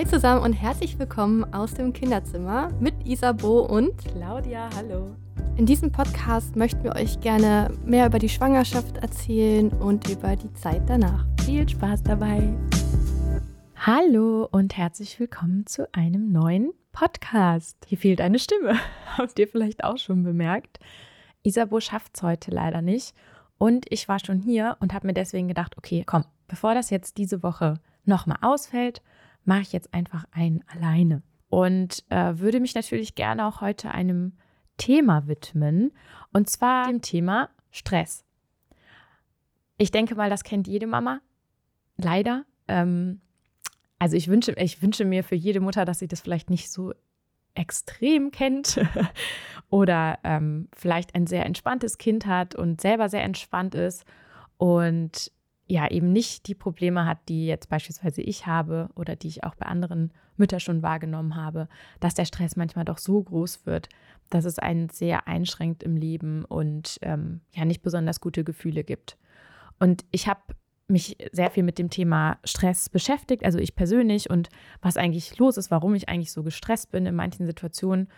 Hi zusammen und herzlich willkommen aus dem Kinderzimmer mit Isabo und Claudia. Hallo. In diesem Podcast möchten wir euch gerne mehr über die Schwangerschaft erzählen und über die Zeit danach. Viel Spaß dabei. Hallo und herzlich willkommen zu einem neuen Podcast. Hier fehlt eine Stimme. Habt ihr vielleicht auch schon bemerkt? Isabo schafft es heute leider nicht. Und ich war schon hier und habe mir deswegen gedacht, okay, komm, bevor das jetzt diese Woche nochmal ausfällt, mache ich jetzt einfach einen alleine. Und äh, würde mich natürlich gerne auch heute einem Thema widmen. Und zwar dem Thema Stress. Ich denke mal, das kennt jede Mama. Leider. Ähm, also ich wünsche, ich wünsche mir für jede Mutter, dass sie das vielleicht nicht so extrem kennt oder ähm, vielleicht ein sehr entspanntes Kind hat und selber sehr entspannt ist und ja eben nicht die Probleme hat, die jetzt beispielsweise ich habe oder die ich auch bei anderen Müttern schon wahrgenommen habe, dass der Stress manchmal doch so groß wird, dass es einen sehr einschränkt im Leben und ähm, ja nicht besonders gute Gefühle gibt. Und ich habe mich sehr viel mit dem Thema Stress beschäftigt, also ich persönlich und was eigentlich los ist, warum ich eigentlich so gestresst bin in manchen Situationen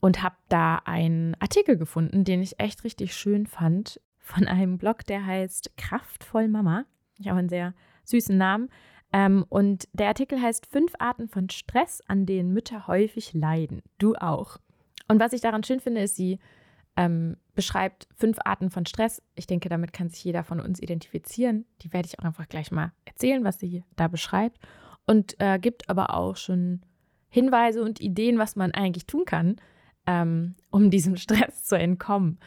und habe da einen Artikel gefunden, den ich echt richtig schön fand von einem Blog, der heißt Kraftvoll Mama. Ich habe einen sehr süßen Namen. Ähm, und der Artikel heißt Fünf Arten von Stress, an denen Mütter häufig leiden. Du auch. Und was ich daran schön finde, ist, sie ähm, beschreibt fünf Arten von Stress. Ich denke, damit kann sich jeder von uns identifizieren. Die werde ich auch einfach gleich mal erzählen, was sie da beschreibt. Und äh, gibt aber auch schon Hinweise und Ideen, was man eigentlich tun kann, ähm, um diesem Stress zu entkommen.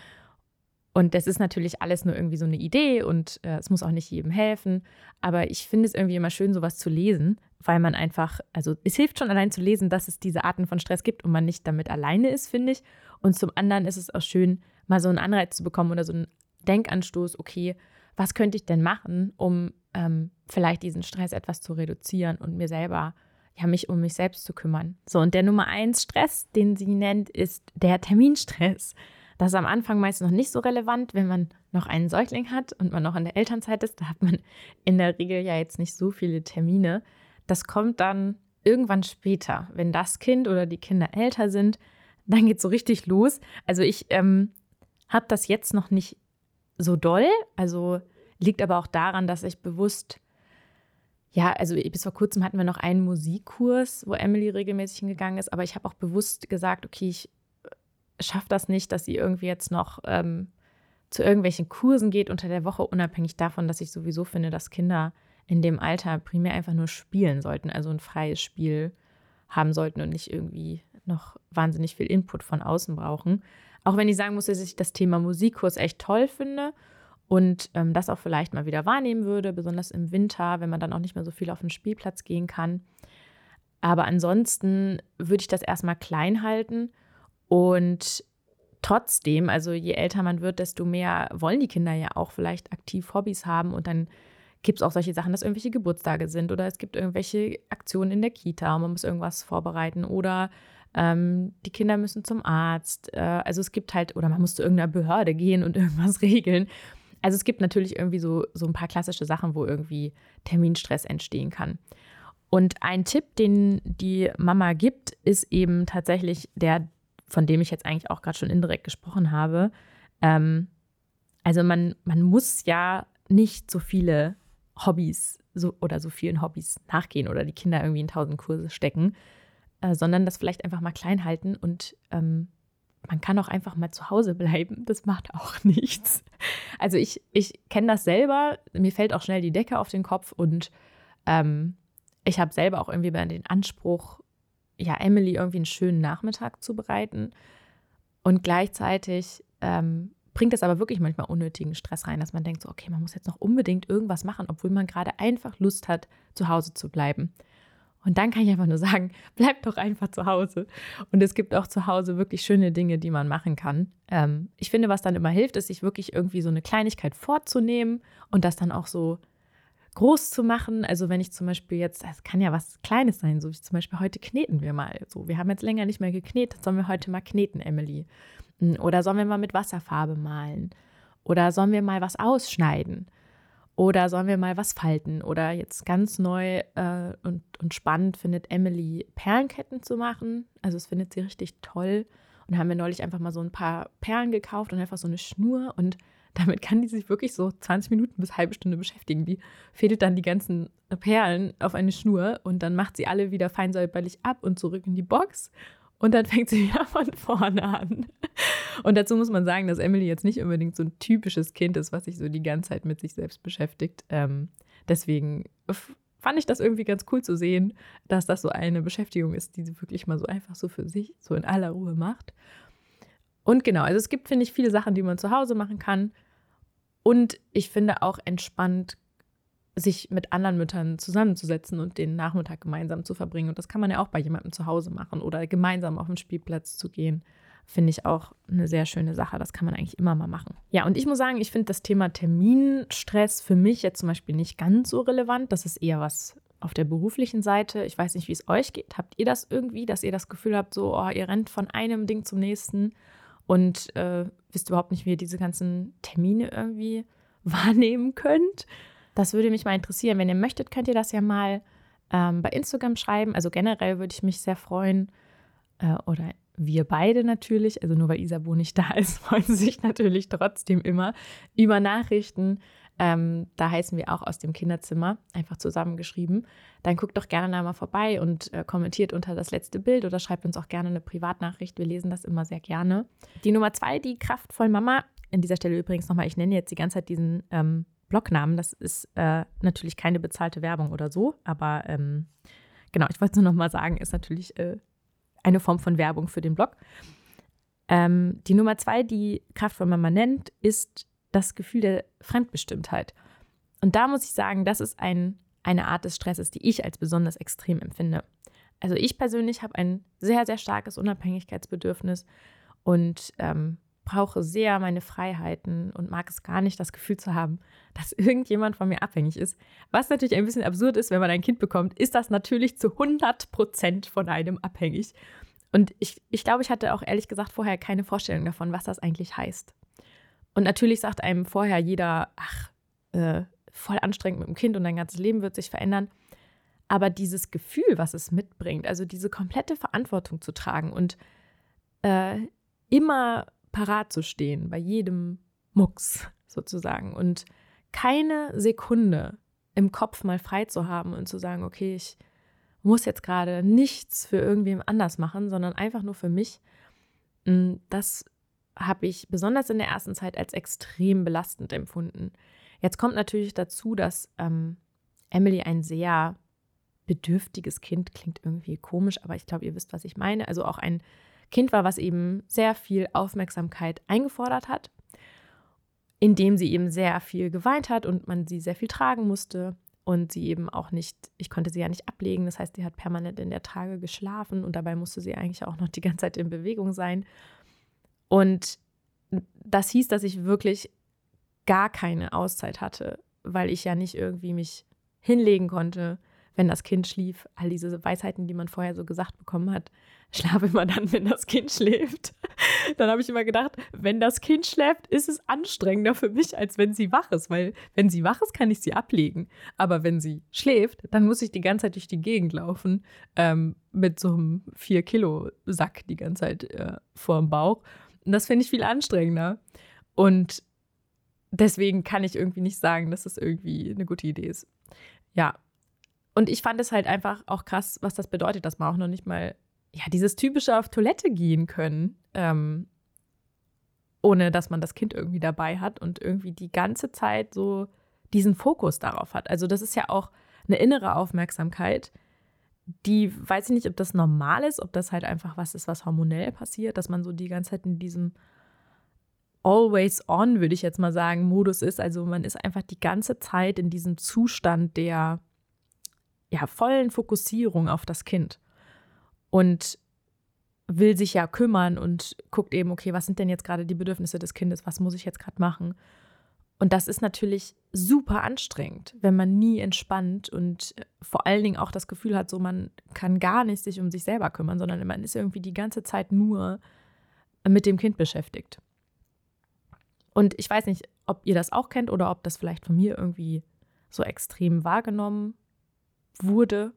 Und das ist natürlich alles nur irgendwie so eine Idee und äh, es muss auch nicht jedem helfen. Aber ich finde es irgendwie immer schön, sowas zu lesen, weil man einfach, also es hilft schon allein zu lesen, dass es diese Arten von Stress gibt und man nicht damit alleine ist, finde ich. Und zum anderen ist es auch schön, mal so einen Anreiz zu bekommen oder so einen Denkanstoß, okay, was könnte ich denn machen, um ähm, vielleicht diesen Stress etwas zu reduzieren und mir selber, ja, mich um mich selbst zu kümmern. So, und der Nummer eins Stress, den sie nennt, ist der Terminstress. Das ist am Anfang meist noch nicht so relevant, wenn man noch einen Säugling hat und man noch in der Elternzeit ist. Da hat man in der Regel ja jetzt nicht so viele Termine. Das kommt dann irgendwann später, wenn das Kind oder die Kinder älter sind. Dann geht es so richtig los. Also ich ähm, habe das jetzt noch nicht so doll. Also liegt aber auch daran, dass ich bewusst ja, also bis vor kurzem hatten wir noch einen Musikkurs, wo Emily regelmäßig hingegangen ist, aber ich habe auch bewusst gesagt, okay, ich schafft das nicht, dass sie irgendwie jetzt noch ähm, zu irgendwelchen Kursen geht unter der Woche, unabhängig davon, dass ich sowieso finde, dass Kinder in dem Alter primär einfach nur spielen sollten, also ein freies Spiel haben sollten und nicht irgendwie noch wahnsinnig viel Input von außen brauchen. Auch wenn ich sagen muss, dass ich das Thema Musikkurs echt toll finde und ähm, das auch vielleicht mal wieder wahrnehmen würde, besonders im Winter, wenn man dann auch nicht mehr so viel auf den Spielplatz gehen kann. Aber ansonsten würde ich das erstmal klein halten und trotzdem, also je älter man wird, desto mehr wollen die Kinder ja auch vielleicht aktiv Hobbys haben und dann gibt es auch solche Sachen, dass irgendwelche Geburtstage sind oder es gibt irgendwelche Aktionen in der Kita und man muss irgendwas vorbereiten oder ähm, die Kinder müssen zum Arzt. Äh, also es gibt halt, oder man muss zu irgendeiner Behörde gehen und irgendwas regeln. Also es gibt natürlich irgendwie so, so ein paar klassische Sachen, wo irgendwie Terminstress entstehen kann. Und ein Tipp, den die Mama gibt, ist eben tatsächlich der von dem ich jetzt eigentlich auch gerade schon indirekt gesprochen habe. Ähm, also man, man muss ja nicht so viele Hobbys so, oder so vielen Hobbys nachgehen oder die Kinder irgendwie in tausend Kurse stecken, äh, sondern das vielleicht einfach mal klein halten und ähm, man kann auch einfach mal zu Hause bleiben. Das macht auch nichts. Also ich, ich kenne das selber. Mir fällt auch schnell die Decke auf den Kopf und ähm, ich habe selber auch irgendwie den Anspruch, ja, Emily irgendwie einen schönen Nachmittag zu bereiten. Und gleichzeitig ähm, bringt es aber wirklich manchmal unnötigen Stress rein, dass man denkt, so, okay, man muss jetzt noch unbedingt irgendwas machen, obwohl man gerade einfach Lust hat, zu Hause zu bleiben. Und dann kann ich einfach nur sagen, bleibt doch einfach zu Hause. Und es gibt auch zu Hause wirklich schöne Dinge, die man machen kann. Ähm, ich finde, was dann immer hilft, ist, sich wirklich irgendwie so eine Kleinigkeit vorzunehmen und das dann auch so groß zu machen. Also wenn ich zum Beispiel jetzt, es kann ja was Kleines sein, so wie zum Beispiel heute kneten wir mal. So, wir haben jetzt länger nicht mehr geknetet, sollen wir heute mal kneten, Emily? Hm, oder sollen wir mal mit Wasserfarbe malen? Oder sollen wir mal was ausschneiden? Oder sollen wir mal was falten? Oder jetzt ganz neu äh, und, und spannend findet Emily Perlenketten zu machen. Also es findet sie richtig toll. Und haben wir neulich einfach mal so ein paar Perlen gekauft und einfach so eine Schnur. Und damit kann die sich wirklich so 20 Minuten bis halbe Stunde beschäftigen. Die fädelt dann die ganzen Perlen auf eine Schnur und dann macht sie alle wieder feinsäuberlich ab und zurück in die Box. Und dann fängt sie wieder von vorne an. Und dazu muss man sagen, dass Emily jetzt nicht unbedingt so ein typisches Kind ist, was sich so die ganze Zeit mit sich selbst beschäftigt. Ähm, deswegen fand ich das irgendwie ganz cool zu sehen, dass das so eine Beschäftigung ist, die sie wirklich mal so einfach so für sich, so in aller Ruhe macht. Und genau, also es gibt, finde ich, viele Sachen, die man zu Hause machen kann. Und ich finde auch entspannt, sich mit anderen Müttern zusammenzusetzen und den Nachmittag gemeinsam zu verbringen. Und das kann man ja auch bei jemandem zu Hause machen oder gemeinsam auf den Spielplatz zu gehen finde ich auch eine sehr schöne Sache. Das kann man eigentlich immer mal machen. Ja, und ich muss sagen, ich finde das Thema Terminstress für mich jetzt zum Beispiel nicht ganz so relevant. Das ist eher was auf der beruflichen Seite. Ich weiß nicht, wie es euch geht. Habt ihr das irgendwie, dass ihr das Gefühl habt, so, oh, ihr rennt von einem Ding zum nächsten und äh, wisst überhaupt nicht, wie ihr diese ganzen Termine irgendwie wahrnehmen könnt? Das würde mich mal interessieren. Wenn ihr möchtet, könnt ihr das ja mal ähm, bei Instagram schreiben. Also generell würde ich mich sehr freuen äh, oder wir beide natürlich, also nur weil Isabo nicht da ist, freuen sich natürlich trotzdem immer über Nachrichten. Ähm, da heißen wir auch aus dem Kinderzimmer, einfach zusammengeschrieben. Dann guckt doch gerne mal vorbei und äh, kommentiert unter das letzte Bild oder schreibt uns auch gerne eine Privatnachricht. Wir lesen das immer sehr gerne. Die Nummer zwei, die kraftvoll Mama. An dieser Stelle übrigens nochmal, ich nenne jetzt die ganze Zeit diesen ähm, Blognamen. Das ist äh, natürlich keine bezahlte Werbung oder so, aber ähm, genau, ich wollte nur nochmal sagen, ist natürlich äh, eine Form von Werbung für den Blog. Ähm, die Nummer zwei, die Kraftvoll Mama nennt, ist das Gefühl der Fremdbestimmtheit. Und da muss ich sagen, das ist ein, eine Art des Stresses, die ich als besonders extrem empfinde. Also ich persönlich habe ein sehr, sehr starkes Unabhängigkeitsbedürfnis und ähm, brauche sehr meine Freiheiten und mag es gar nicht, das Gefühl zu haben, dass irgendjemand von mir abhängig ist. Was natürlich ein bisschen absurd ist, wenn man ein Kind bekommt, ist das natürlich zu 100 Prozent von einem abhängig. Und ich, ich glaube, ich hatte auch ehrlich gesagt vorher keine Vorstellung davon, was das eigentlich heißt. Und natürlich sagt einem vorher jeder, ach, äh, voll anstrengend mit dem Kind und dein ganzes Leben wird sich verändern. Aber dieses Gefühl, was es mitbringt, also diese komplette Verantwortung zu tragen und äh, immer parat zu stehen bei jedem Mucks sozusagen und keine Sekunde im Kopf mal frei zu haben und zu sagen, okay, ich muss jetzt gerade nichts für irgendwem anders machen, sondern einfach nur für mich. Mm, das habe ich besonders in der ersten Zeit als extrem belastend empfunden. Jetzt kommt natürlich dazu, dass ähm, Emily ein sehr bedürftiges Kind klingt irgendwie komisch, aber ich glaube, ihr wisst, was ich meine. Also auch ein Kind war, was eben sehr viel Aufmerksamkeit eingefordert hat, indem sie eben sehr viel geweint hat und man sie sehr viel tragen musste und sie eben auch nicht, ich konnte sie ja nicht ablegen, das heißt, sie hat permanent in der Trage geschlafen und dabei musste sie eigentlich auch noch die ganze Zeit in Bewegung sein. Und das hieß, dass ich wirklich gar keine Auszeit hatte, weil ich ja nicht irgendwie mich hinlegen konnte, wenn das Kind schlief. All diese Weisheiten, die man vorher so gesagt bekommen hat, schlaf immer dann, wenn das Kind schläft. Dann habe ich immer gedacht, wenn das Kind schläft, ist es anstrengender für mich, als wenn sie wach ist, weil wenn sie wach ist, kann ich sie ablegen. Aber wenn sie schläft, dann muss ich die ganze Zeit durch die Gegend laufen ähm, mit so einem 4-Kilo-Sack die ganze Zeit äh, vor dem Bauch. Und das finde ich viel anstrengender. Und deswegen kann ich irgendwie nicht sagen, dass das irgendwie eine gute Idee ist. Ja, und ich fand es halt einfach auch krass, was das bedeutet, dass man auch noch nicht mal, ja, dieses typische auf Toilette gehen können, ähm, ohne dass man das Kind irgendwie dabei hat und irgendwie die ganze Zeit so diesen Fokus darauf hat. Also das ist ja auch eine innere Aufmerksamkeit, die weiß ich nicht, ob das normal ist, ob das halt einfach was ist, was hormonell passiert, dass man so die ganze Zeit in diesem always on, würde ich jetzt mal sagen, Modus ist. Also man ist einfach die ganze Zeit in diesem Zustand der ja, vollen Fokussierung auf das Kind und will sich ja kümmern und guckt eben, okay, was sind denn jetzt gerade die Bedürfnisse des Kindes, was muss ich jetzt gerade machen? Und das ist natürlich super anstrengend, wenn man nie entspannt und vor allen Dingen auch das Gefühl hat, so man kann gar nicht sich um sich selber kümmern, sondern man ist irgendwie die ganze Zeit nur mit dem Kind beschäftigt. Und ich weiß nicht, ob ihr das auch kennt oder ob das vielleicht von mir irgendwie so extrem wahrgenommen wurde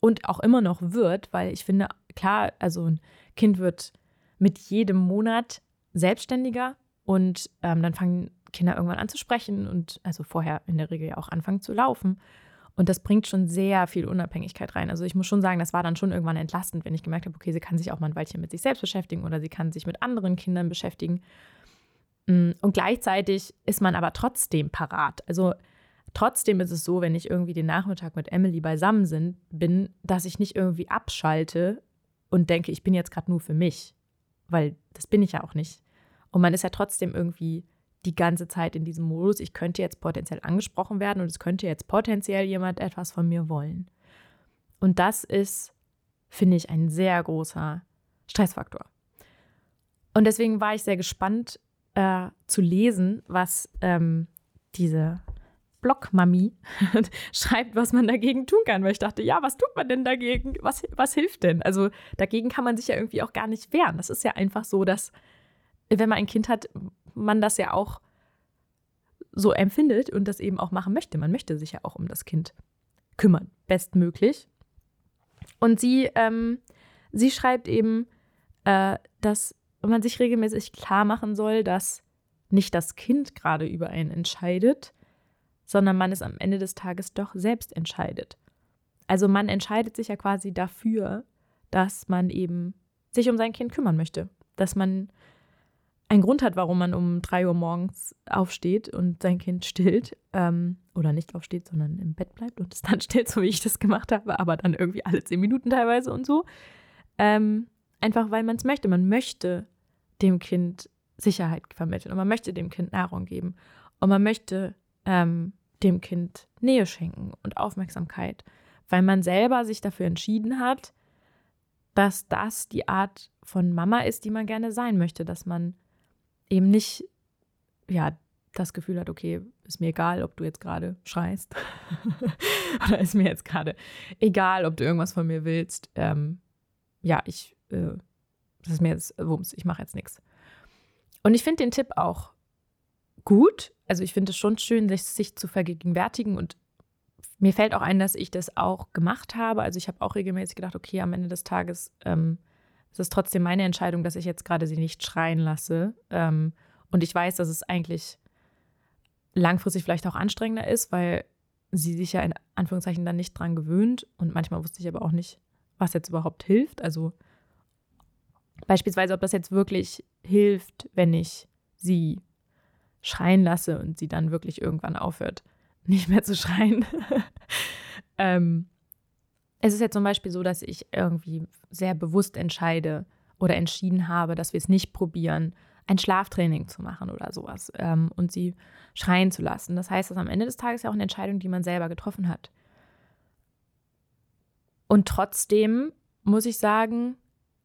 und auch immer noch wird, weil ich finde, klar, also ein Kind wird mit jedem Monat selbstständiger und ähm, dann fangen Kinder irgendwann an zu sprechen und also vorher in der Regel ja auch anfangen zu laufen. Und das bringt schon sehr viel Unabhängigkeit rein. Also ich muss schon sagen, das war dann schon irgendwann entlastend, wenn ich gemerkt habe, okay, sie kann sich auch mal ein Weilchen mit sich selbst beschäftigen oder sie kann sich mit anderen Kindern beschäftigen. Mm, und gleichzeitig ist man aber trotzdem parat. Also trotzdem ist es so, wenn ich irgendwie den Nachmittag mit Emily beisammen sind, bin, dass ich nicht irgendwie abschalte und denke, ich bin jetzt gerade nur für mich. Weil das bin ich ja auch nicht. Und man ist ja trotzdem irgendwie die ganze Zeit in diesem Modus, ich könnte jetzt potenziell angesprochen werden und es könnte jetzt potenziell jemand etwas von mir wollen. Und das ist, finde ich, ein sehr großer Stressfaktor. Und deswegen war ich sehr gespannt äh, zu lesen, was ähm, diese Blogmami schreibt, was man dagegen tun kann. Weil ich dachte, ja, was tut man denn dagegen? Was, was hilft denn? Also dagegen kann man sich ja irgendwie auch gar nicht wehren. Das ist ja einfach so, dass wenn man ein Kind hat, man das ja auch so empfindet und das eben auch machen möchte. Man möchte sich ja auch um das Kind kümmern, bestmöglich. Und sie, ähm, sie schreibt eben, äh, dass man sich regelmäßig klar machen soll, dass nicht das Kind gerade über einen entscheidet, sondern man es am Ende des Tages doch selbst entscheidet. Also man entscheidet sich ja quasi dafür, dass man eben sich um sein Kind kümmern möchte, dass man einen Grund hat, warum man um drei Uhr morgens aufsteht und sein Kind stillt. Ähm, oder nicht aufsteht, sondern im Bett bleibt und es dann stillt, so wie ich das gemacht habe, aber dann irgendwie alle zehn Minuten teilweise und so. Ähm, einfach weil man es möchte. Man möchte dem Kind Sicherheit vermitteln und man möchte dem Kind Nahrung geben und man möchte ähm, dem Kind Nähe schenken und Aufmerksamkeit, weil man selber sich dafür entschieden hat, dass das die Art von Mama ist, die man gerne sein möchte, dass man eben nicht, ja, das Gefühl hat, okay, ist mir egal, ob du jetzt gerade schreist oder ist mir jetzt gerade egal, ob du irgendwas von mir willst. Ähm, ja, ich, äh, das ist mir jetzt Wumms, ich mache jetzt nichts. Und ich finde den Tipp auch gut. Also ich finde es schon schön, sich, sich zu vergegenwärtigen und mir fällt auch ein, dass ich das auch gemacht habe. Also ich habe auch regelmäßig gedacht, okay, am Ende des Tages ähm, es ist trotzdem meine Entscheidung, dass ich jetzt gerade sie nicht schreien lasse. Ähm, und ich weiß, dass es eigentlich langfristig vielleicht auch anstrengender ist, weil sie sich ja in Anführungszeichen dann nicht dran gewöhnt. Und manchmal wusste ich aber auch nicht, was jetzt überhaupt hilft. Also beispielsweise, ob das jetzt wirklich hilft, wenn ich sie schreien lasse und sie dann wirklich irgendwann aufhört, nicht mehr zu schreien. ähm, es ist ja zum Beispiel so, dass ich irgendwie sehr bewusst entscheide oder entschieden habe, dass wir es nicht probieren, ein Schlaftraining zu machen oder sowas ähm, und sie schreien zu lassen. Das heißt, dass am Ende des Tages ja auch eine Entscheidung, die man selber getroffen hat. Und trotzdem muss ich sagen,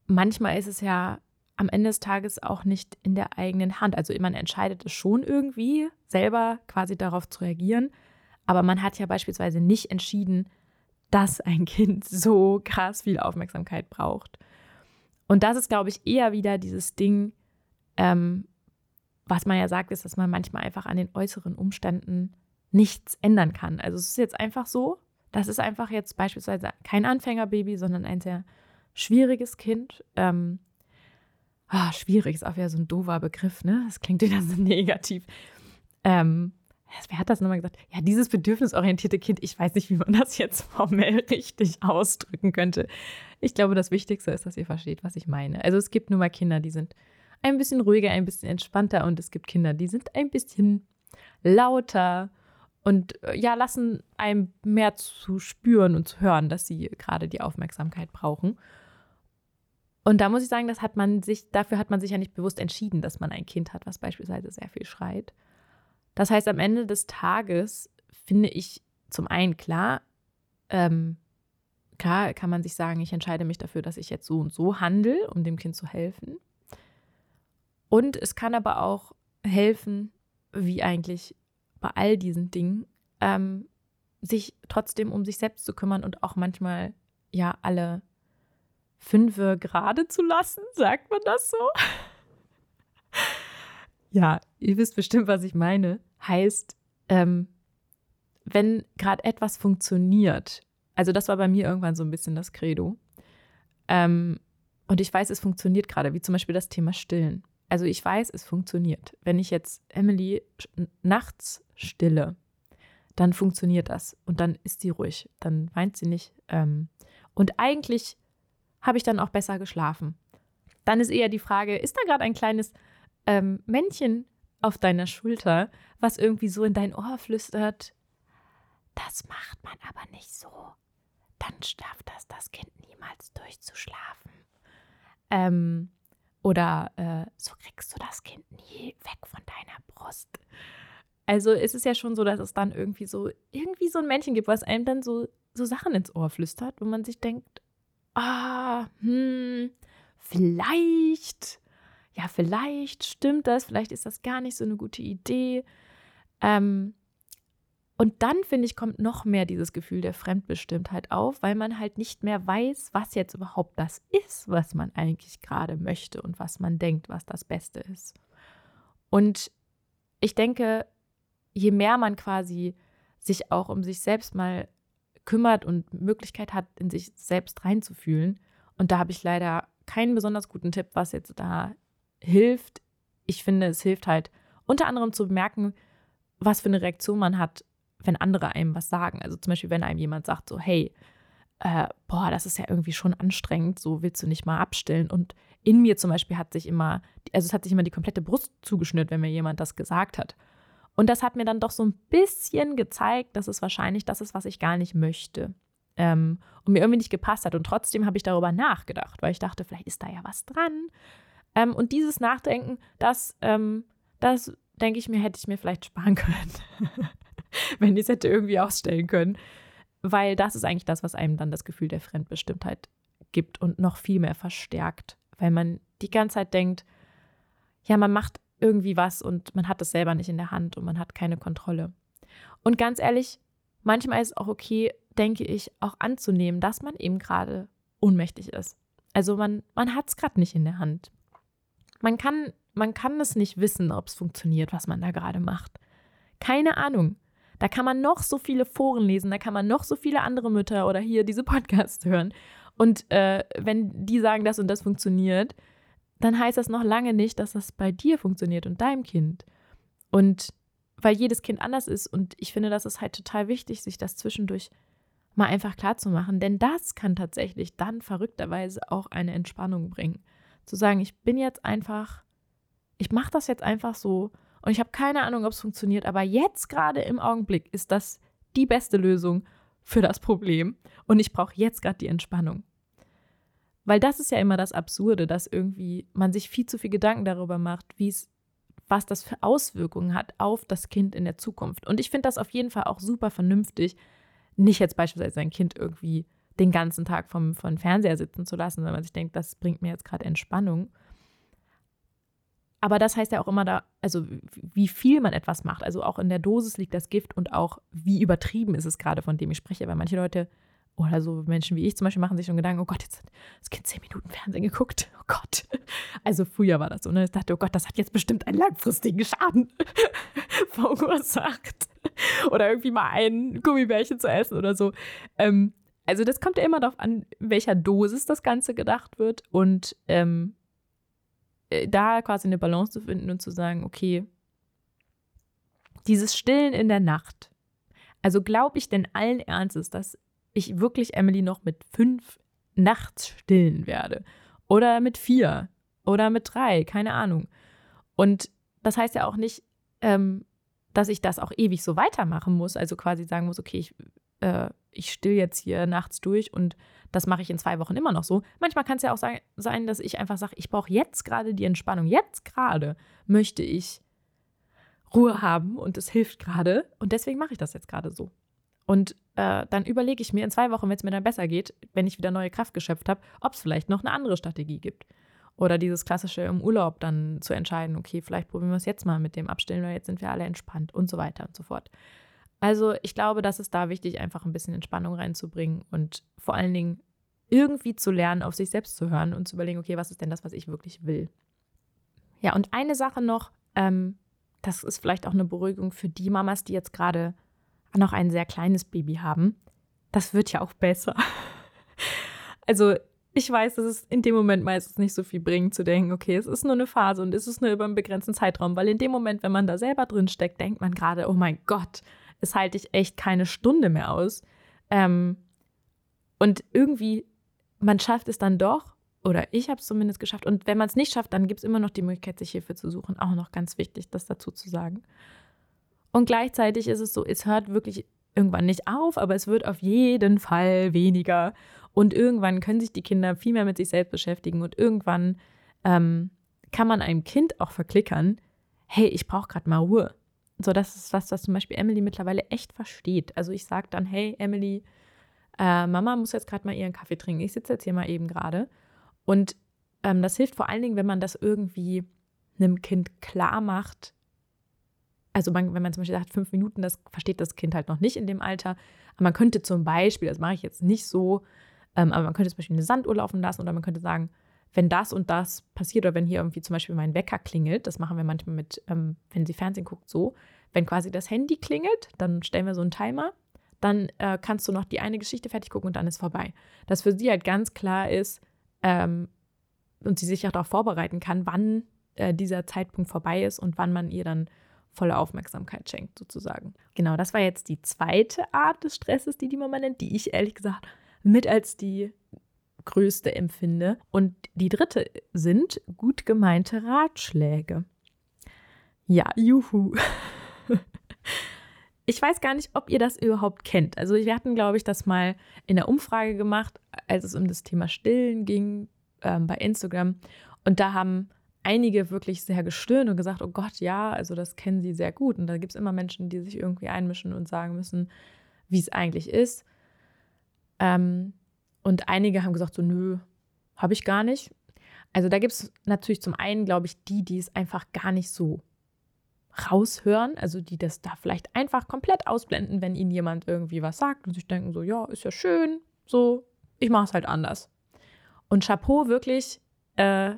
manchmal ist es ja am Ende des Tages auch nicht in der eigenen Hand. Also man entscheidet es schon irgendwie, selber quasi darauf zu reagieren, aber man hat ja beispielsweise nicht entschieden, dass ein Kind so krass viel Aufmerksamkeit braucht. Und das ist, glaube ich, eher wieder dieses Ding, ähm, was man ja sagt, ist, dass man manchmal einfach an den äußeren Umständen nichts ändern kann. Also es ist jetzt einfach so, das ist einfach jetzt beispielsweise kein Anfängerbaby, sondern ein sehr schwieriges Kind. Ähm, oh, schwierig ist auch wieder so ein doofer Begriff, ne? Das klingt wieder so negativ. Ähm, wer hat das nochmal gesagt? Ja, dieses bedürfnisorientierte Kind, ich weiß nicht, wie man das jetzt formell richtig ausdrücken könnte. Ich glaube, das Wichtigste ist, dass ihr versteht, was ich meine. Also es gibt nun mal Kinder, die sind ein bisschen ruhiger, ein bisschen entspannter und es gibt Kinder, die sind ein bisschen lauter und äh, ja, lassen einem mehr zu spüren und zu hören, dass sie gerade die Aufmerksamkeit brauchen. Und da muss ich sagen, das hat man sich, dafür hat man sich ja nicht bewusst entschieden, dass man ein Kind hat, was beispielsweise sehr viel schreit. Das heißt, am Ende des Tages finde ich zum einen klar, ähm, klar kann man sich sagen, ich entscheide mich dafür, dass ich jetzt so und so handle, um dem Kind zu helfen. Und es kann aber auch helfen, wie eigentlich bei all diesen Dingen, ähm, sich trotzdem um sich selbst zu kümmern und auch manchmal ja alle Fünfe gerade zu lassen, sagt man das so? Ja, ihr wisst bestimmt, was ich meine, heißt, ähm, wenn gerade etwas funktioniert, also das war bei mir irgendwann so ein bisschen das Credo, ähm, und ich weiß, es funktioniert gerade, wie zum Beispiel das Thema Stillen. Also ich weiß, es funktioniert. Wenn ich jetzt Emily nachts stille, dann funktioniert das und dann ist sie ruhig, dann weint sie nicht. Ähm, und eigentlich habe ich dann auch besser geschlafen. Dann ist eher die Frage, ist da gerade ein kleines ähm, Männchen auf deiner Schulter, was irgendwie so in dein Ohr flüstert, das macht man aber nicht so. Dann schafft das das Kind niemals durchzuschlafen. Ähm, oder äh, so kriegst du das Kind nie weg von deiner Brust. Also ist es ja schon so, dass es dann irgendwie so, irgendwie so ein Männchen gibt, was einem dann so, so Sachen ins Ohr flüstert, wo man sich denkt, ah, hm, vielleicht, ja, vielleicht stimmt das, vielleicht ist das gar nicht so eine gute Idee. Ähm, und dann, finde ich, kommt noch mehr dieses Gefühl der Fremdbestimmtheit auf, weil man halt nicht mehr weiß, was jetzt überhaupt das ist, was man eigentlich gerade möchte und was man denkt, was das Beste ist. Und ich denke, je mehr man quasi sich auch um sich selbst mal kümmert und Möglichkeit hat, in sich selbst reinzufühlen, und da habe ich leider keinen besonders guten Tipp, was jetzt da hilft. Ich finde, es hilft halt unter anderem zu bemerken, was für eine Reaktion man hat, wenn andere einem was sagen. Also zum Beispiel, wenn einem jemand sagt, so, hey, äh, boah, das ist ja irgendwie schon anstrengend, so willst du nicht mal abstillen. Und in mir zum Beispiel hat sich immer, also es hat sich immer die komplette Brust zugeschnürt, wenn mir jemand das gesagt hat. Und das hat mir dann doch so ein bisschen gezeigt, dass es wahrscheinlich das ist, was ich gar nicht möchte. Ähm, und mir irgendwie nicht gepasst hat. Und trotzdem habe ich darüber nachgedacht, weil ich dachte, vielleicht ist da ja was dran. Ähm, und dieses Nachdenken, das, ähm, das denke ich mir, hätte ich mir vielleicht sparen können. wenn ich es hätte irgendwie ausstellen können. Weil das ist eigentlich das, was einem dann das Gefühl der Fremdbestimmtheit gibt und noch viel mehr verstärkt. Weil man die ganze Zeit denkt, ja, man macht irgendwie was und man hat es selber nicht in der Hand und man hat keine Kontrolle. Und ganz ehrlich, manchmal ist es auch okay, denke ich, auch anzunehmen, dass man eben gerade ohnmächtig ist. Also man, man hat es gerade nicht in der Hand. Man kann, man kann es nicht wissen, ob es funktioniert, was man da gerade macht. Keine Ahnung. Da kann man noch so viele Foren lesen, da kann man noch so viele andere Mütter oder hier diese Podcasts hören. Und äh, wenn die sagen, das und das funktioniert, dann heißt das noch lange nicht, dass das bei dir funktioniert und deinem Kind. Und weil jedes Kind anders ist und ich finde, das ist halt total wichtig, sich das zwischendurch mal einfach klar zu machen, denn das kann tatsächlich dann verrückterweise auch eine Entspannung bringen. Zu sagen, ich bin jetzt einfach, ich mache das jetzt einfach so und ich habe keine Ahnung, ob es funktioniert, aber jetzt gerade im Augenblick ist das die beste Lösung für das Problem. Und ich brauche jetzt gerade die Entspannung. Weil das ist ja immer das Absurde, dass irgendwie man sich viel zu viel Gedanken darüber macht, wie es, was das für Auswirkungen hat auf das Kind in der Zukunft. Und ich finde das auf jeden Fall auch super vernünftig, nicht jetzt beispielsweise sein Kind irgendwie den ganzen Tag vom, vom Fernseher sitzen zu lassen, wenn man sich denkt, das bringt mir jetzt gerade Entspannung, aber das heißt ja auch immer da, also wie viel man etwas macht. Also auch in der Dosis liegt das Gift und auch wie übertrieben ist es gerade, von dem ich spreche. Weil manche Leute oder so Menschen wie ich zum Beispiel machen sich schon Gedanken, oh Gott, jetzt hat das Kind zehn Minuten Fernsehen geguckt. Oh Gott. Also früher war das so, ne? Ich dachte, oh Gott, das hat jetzt bestimmt einen langfristigen Schaden verursacht. Oder irgendwie mal ein Gummibärchen zu essen oder so. Ähm, also das kommt ja immer darauf an, in welcher Dosis das Ganze gedacht wird und ähm, äh, da quasi eine Balance zu finden und zu sagen, okay, dieses Stillen in der Nacht. Also glaube ich denn allen Ernstes, dass ich wirklich Emily noch mit fünf nachts stillen werde? Oder mit vier? Oder mit drei? Keine Ahnung. Und das heißt ja auch nicht, ähm, dass ich das auch ewig so weitermachen muss. Also quasi sagen muss, okay, ich, äh, ich still jetzt hier nachts durch und das mache ich in zwei Wochen immer noch so. Manchmal kann es ja auch sein, dass ich einfach sage, ich brauche jetzt gerade die Entspannung. Jetzt gerade möchte ich Ruhe haben und es hilft gerade. Und deswegen mache ich das jetzt gerade so. Und äh, dann überlege ich mir in zwei Wochen, wenn es mir dann besser geht, wenn ich wieder neue Kraft geschöpft habe, ob es vielleicht noch eine andere Strategie gibt. Oder dieses klassische im Urlaub dann zu entscheiden, okay, vielleicht probieren wir es jetzt mal mit dem Abstellen, weil jetzt sind wir alle entspannt und so weiter und so fort. Also ich glaube, das ist da wichtig, einfach ein bisschen Entspannung reinzubringen und vor allen Dingen irgendwie zu lernen, auf sich selbst zu hören und zu überlegen, okay, was ist denn das, was ich wirklich will? Ja, und eine Sache noch, ähm, das ist vielleicht auch eine Beruhigung für die Mamas, die jetzt gerade noch ein sehr kleines Baby haben. Das wird ja auch besser. also ich weiß, dass es in dem Moment meistens nicht so viel bringt, zu denken, okay, es ist nur eine Phase und es ist nur über einen begrenzten Zeitraum, weil in dem Moment, wenn man da selber drin steckt, denkt man gerade, oh mein Gott, es halte ich echt keine Stunde mehr aus. Ähm, und irgendwie, man schafft es dann doch, oder ich habe es zumindest geschafft. Und wenn man es nicht schafft, dann gibt es immer noch die Möglichkeit, sich Hilfe zu suchen. Auch noch ganz wichtig, das dazu zu sagen. Und gleichzeitig ist es so, es hört wirklich irgendwann nicht auf, aber es wird auf jeden Fall weniger. Und irgendwann können sich die Kinder viel mehr mit sich selbst beschäftigen und irgendwann ähm, kann man einem Kind auch verklickern, hey, ich brauche gerade mal Ruhe. So, das ist was, was zum Beispiel Emily mittlerweile echt versteht. Also ich sage dann, hey, Emily, äh, Mama muss jetzt gerade mal ihren Kaffee trinken. Ich sitze jetzt hier mal eben gerade. Und ähm, das hilft vor allen Dingen, wenn man das irgendwie einem Kind klar macht. Also man, wenn man zum Beispiel sagt, fünf Minuten, das versteht das Kind halt noch nicht in dem Alter. Aber man könnte zum Beispiel, das mache ich jetzt nicht so, ähm, aber man könnte zum Beispiel eine Sanduhr laufen lassen oder man könnte sagen, wenn das und das passiert oder wenn hier irgendwie zum Beispiel mein Wecker klingelt, das machen wir manchmal mit, ähm, wenn sie Fernsehen guckt, so, wenn quasi das Handy klingelt, dann stellen wir so einen Timer, dann äh, kannst du noch die eine Geschichte fertig gucken und dann ist vorbei. Dass für sie halt ganz klar ist ähm, und sie sich auch darauf vorbereiten kann, wann äh, dieser Zeitpunkt vorbei ist und wann man ihr dann volle Aufmerksamkeit schenkt, sozusagen. Genau, das war jetzt die zweite Art des Stresses, die die Mama nennt, die ich ehrlich gesagt mit als die größte empfinde. Und die dritte sind gut gemeinte Ratschläge. Ja, juhu. Ich weiß gar nicht, ob ihr das überhaupt kennt. Also wir hatten, glaube ich, das mal in der Umfrage gemacht, als es um das Thema Stillen ging ähm, bei Instagram. Und da haben einige wirklich sehr gestöhnt und gesagt, oh Gott, ja, also das kennen sie sehr gut. Und da gibt es immer Menschen, die sich irgendwie einmischen und sagen müssen, wie es eigentlich ist. Ähm, und einige haben gesagt, so, nö, habe ich gar nicht. Also da gibt es natürlich zum einen, glaube ich, die, die es einfach gar nicht so raushören, also die das da vielleicht einfach komplett ausblenden, wenn ihnen jemand irgendwie was sagt und sich denken so, ja, ist ja schön, so, ich mache es halt anders. Und Chapeau wirklich äh,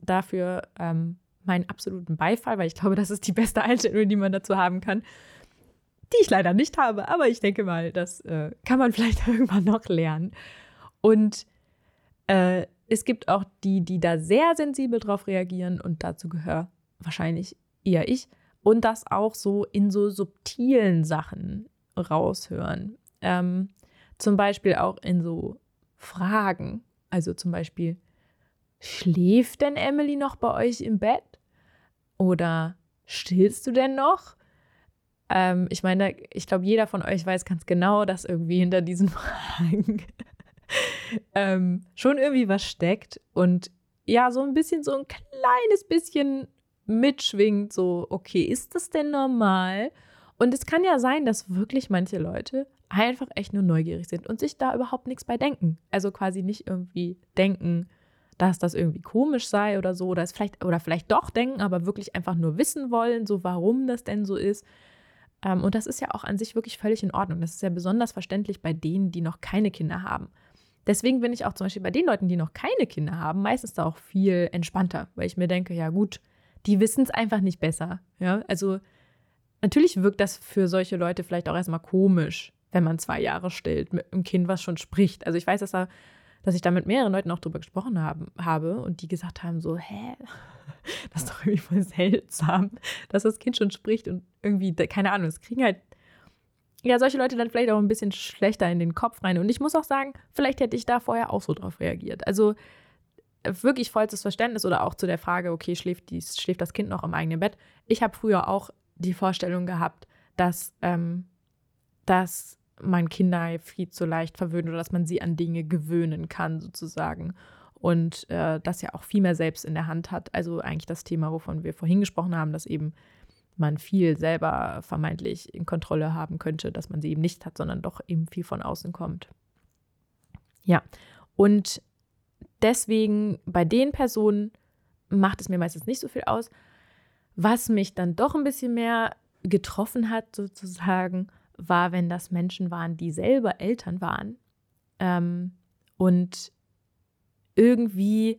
dafür ähm, meinen absoluten Beifall, weil ich glaube, das ist die beste Einstellung, die man dazu haben kann, die ich leider nicht habe, aber ich denke mal, das äh, kann man vielleicht irgendwann noch lernen. Und äh, es gibt auch die, die da sehr sensibel drauf reagieren und dazu gehöre wahrscheinlich eher ich und das auch so in so subtilen Sachen raushören. Ähm, zum Beispiel auch in so Fragen. Also zum Beispiel, schläft denn Emily noch bei euch im Bett? Oder stillst du denn noch? Ähm, ich meine, ich glaube, jeder von euch weiß ganz genau, dass irgendwie hinter diesen Fragen ähm, schon irgendwie was steckt. Und ja, so ein bisschen, so ein kleines bisschen mitschwingt, so, okay, ist das denn normal? Und es kann ja sein, dass wirklich manche Leute einfach echt nur neugierig sind und sich da überhaupt nichts bei denken. Also quasi nicht irgendwie denken, dass das irgendwie komisch sei oder so, oder es vielleicht, oder vielleicht doch denken, aber wirklich einfach nur wissen wollen, so warum das denn so ist. Ähm, und das ist ja auch an sich wirklich völlig in Ordnung. Das ist ja besonders verständlich bei denen, die noch keine Kinder haben. Deswegen bin ich auch zum Beispiel bei den Leuten, die noch keine Kinder haben, meistens da auch viel entspannter, weil ich mir denke, ja gut, die wissen es einfach nicht besser. Ja, also natürlich wirkt das für solche Leute vielleicht auch erstmal komisch, wenn man zwei Jahre stillt mit einem Kind, was schon spricht. Also ich weiß, dass, da, dass ich da mit mehreren Leuten auch drüber gesprochen haben, habe und die gesagt haben so, hä, das ist doch irgendwie voll seltsam, dass das Kind schon spricht und irgendwie, keine Ahnung, es kriegen halt ja, solche Leute dann vielleicht auch ein bisschen schlechter in den Kopf rein. Und ich muss auch sagen, vielleicht hätte ich da vorher auch so drauf reagiert. Also wirklich vollstes Verständnis oder auch zu der Frage, okay, schläft, die, schläft das Kind noch im eigenen Bett? Ich habe früher auch die Vorstellung gehabt, dass, ähm, dass man Kinder viel zu leicht verwöhnt oder dass man sie an Dinge gewöhnen kann, sozusagen. Und äh, das ja auch viel mehr selbst in der Hand hat. Also eigentlich das Thema, wovon wir vorhin gesprochen haben, dass eben man viel selber vermeintlich in Kontrolle haben könnte, dass man sie eben nicht hat, sondern doch eben viel von außen kommt. Ja, und deswegen bei den Personen macht es mir meistens nicht so viel aus. Was mich dann doch ein bisschen mehr getroffen hat, sozusagen, war, wenn das Menschen waren, die selber Eltern waren ähm, und irgendwie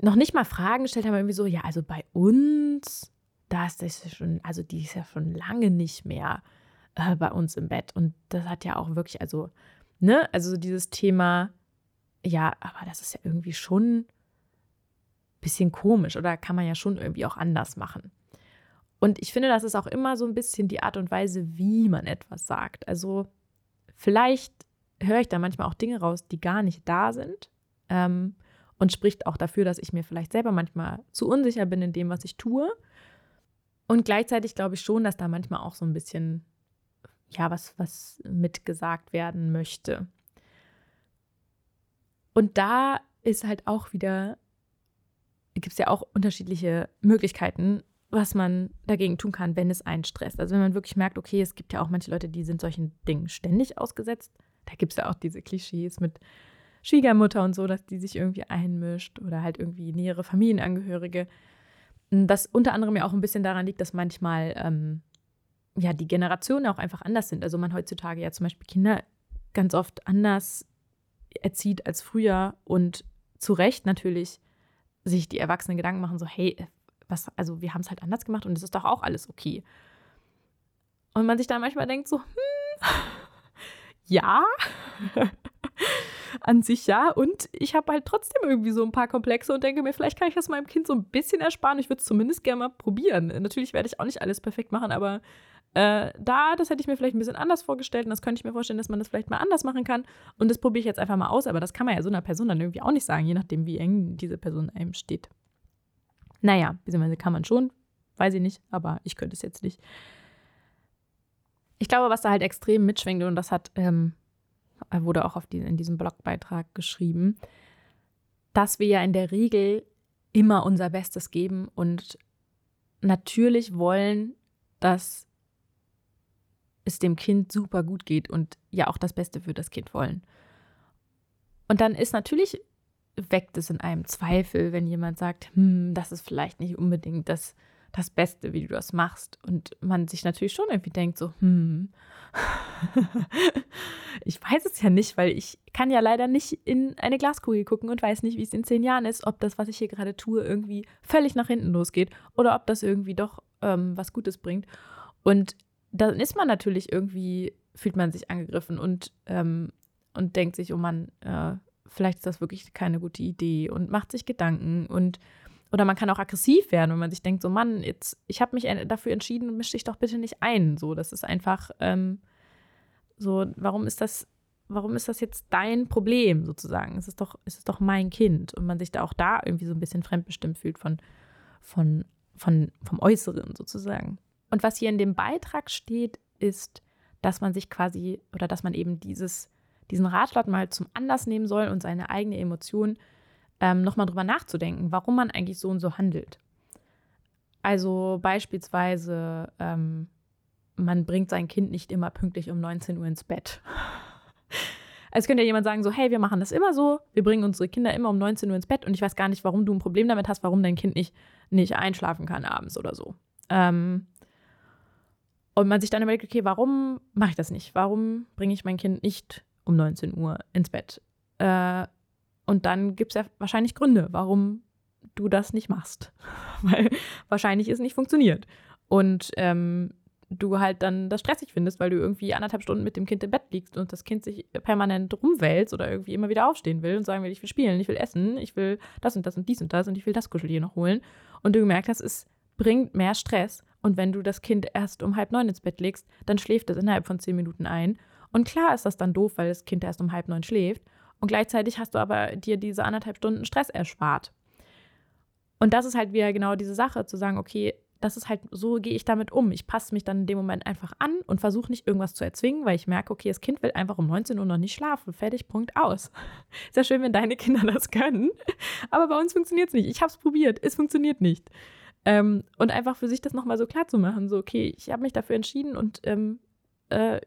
noch nicht mal Fragen gestellt haben, irgendwie so, ja, also bei uns da ist das schon, also die ist ja schon lange nicht mehr äh, bei uns im Bett. Und das hat ja auch wirklich, also, ne, also dieses Thema, ja, aber das ist ja irgendwie schon ein bisschen komisch oder kann man ja schon irgendwie auch anders machen. Und ich finde, das ist auch immer so ein bisschen die Art und Weise, wie man etwas sagt. Also vielleicht höre ich da manchmal auch Dinge raus, die gar nicht da sind. Ähm, und spricht auch dafür, dass ich mir vielleicht selber manchmal zu unsicher bin in dem, was ich tue. Und gleichzeitig glaube ich schon, dass da manchmal auch so ein bisschen, ja, was, was mitgesagt werden möchte. Und da ist halt auch wieder, gibt es ja auch unterschiedliche Möglichkeiten, was man dagegen tun kann, wenn es einen stresst. Also wenn man wirklich merkt, okay, es gibt ja auch manche Leute, die sind solchen Dingen ständig ausgesetzt. Da gibt es ja auch diese Klischees mit Schwiegermutter und so, dass die sich irgendwie einmischt oder halt irgendwie nähere Familienangehörige. Das unter anderem ja auch ein bisschen daran liegt, dass manchmal ähm, ja die Generationen auch einfach anders sind. Also man heutzutage ja zum Beispiel Kinder ganz oft anders erzieht als früher und zu Recht natürlich sich die Erwachsenen Gedanken machen, so, hey, was, also wir haben es halt anders gemacht und es ist doch auch alles okay. Und man sich dann manchmal denkt, so, hm, ja, an sich ja. Und ich habe halt trotzdem irgendwie so ein paar Komplexe und denke mir, vielleicht kann ich das meinem Kind so ein bisschen ersparen. Ich würde es zumindest gerne mal probieren. Natürlich werde ich auch nicht alles perfekt machen, aber äh, da, das hätte ich mir vielleicht ein bisschen anders vorgestellt und das könnte ich mir vorstellen, dass man das vielleicht mal anders machen kann. Und das probiere ich jetzt einfach mal aus, aber das kann man ja so einer Person dann irgendwie auch nicht sagen, je nachdem, wie eng diese Person einem steht. Naja, beziehungsweise kann man schon, weiß ich nicht, aber ich könnte es jetzt nicht. Ich glaube, was da halt extrem mitschwingt, und das hat ähm, wurde auch die, in diesem Blogbeitrag geschrieben, dass wir ja in der Regel immer unser Bestes geben und natürlich wollen, dass es dem Kind super gut geht und ja auch das Beste für das Kind wollen. Und dann ist natürlich, weckt es in einem Zweifel, wenn jemand sagt, hm, das ist vielleicht nicht unbedingt das, das Beste, wie du das machst. Und man sich natürlich schon irgendwie denkt, so, hm, ich weiß es ja nicht, weil ich kann ja leider nicht in eine Glaskugel gucken und weiß nicht, wie es in zehn Jahren ist, ob das, was ich hier gerade tue, irgendwie völlig nach hinten losgeht oder ob das irgendwie doch ähm, was Gutes bringt. Und dann ist man natürlich irgendwie, fühlt man sich angegriffen und, ähm, und denkt sich, oh Mann, äh, vielleicht ist das wirklich keine gute Idee und macht sich Gedanken und oder man kann auch aggressiv werden, wenn man sich denkt, so Mann, jetzt, ich habe mich dafür entschieden, misch dich doch bitte nicht ein. So, das ist einfach ähm, so, warum ist das, warum ist das jetzt dein Problem sozusagen? Es ist doch, es ist doch mein Kind. Und man sich da auch da irgendwie so ein bisschen fremdbestimmt fühlt von, von, von, vom Äußeren sozusagen. Und was hier in dem Beitrag steht, ist, dass man sich quasi oder dass man eben dieses, diesen Ratschlag mal zum Anlass nehmen soll und seine eigene Emotion ähm, nochmal drüber nachzudenken, warum man eigentlich so und so handelt. Also beispielsweise, ähm, man bringt sein Kind nicht immer pünktlich um 19 Uhr ins Bett. Es könnte ja jemand sagen, so, hey, wir machen das immer so, wir bringen unsere Kinder immer um 19 Uhr ins Bett und ich weiß gar nicht, warum du ein Problem damit hast, warum dein Kind nicht, nicht einschlafen kann abends oder so. Ähm, und man sich dann überlegt, okay, warum mache ich das nicht? Warum bringe ich mein Kind nicht um 19 Uhr ins Bett? Äh, und dann gibt es ja wahrscheinlich Gründe, warum du das nicht machst. weil wahrscheinlich es nicht funktioniert. Und ähm, du halt dann das stressig findest, weil du irgendwie anderthalb Stunden mit dem Kind im Bett liegst und das Kind sich permanent rumwälzt oder irgendwie immer wieder aufstehen will und sagen will, ich will spielen, ich will essen, ich will das und das und dies und das und ich will das Kuschelier noch holen. Und du gemerkt hast, es bringt mehr Stress. Und wenn du das Kind erst um halb neun ins Bett legst, dann schläft es innerhalb von zehn Minuten ein. Und klar ist das dann doof, weil das Kind erst um halb neun schläft. Und gleichzeitig hast du aber dir diese anderthalb Stunden Stress erspart. Und das ist halt wieder genau diese Sache, zu sagen, okay, das ist halt, so gehe ich damit um. Ich passe mich dann in dem Moment einfach an und versuche nicht irgendwas zu erzwingen, weil ich merke, okay, das Kind will einfach um 19 Uhr noch nicht schlafen. Fertig, Punkt, aus. Ist ja schön, wenn deine Kinder das können. Aber bei uns funktioniert es nicht. Ich habe es probiert. Es funktioniert nicht. Ähm, und einfach für sich das nochmal so klar zu machen, so, okay, ich habe mich dafür entschieden und ähm, äh,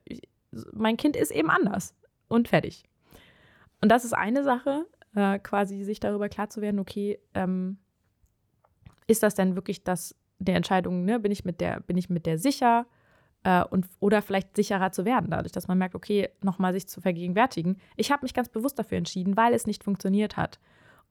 mein Kind ist eben anders. Und fertig. Und das ist eine Sache, äh, quasi sich darüber klar zu werden, okay, ähm, ist das denn wirklich das der Entscheidung, ne, bin ich mit der, bin ich mit der sicher äh, und oder vielleicht sicherer zu werden, dadurch, dass man merkt, okay, nochmal sich zu vergegenwärtigen. Ich habe mich ganz bewusst dafür entschieden, weil es nicht funktioniert hat.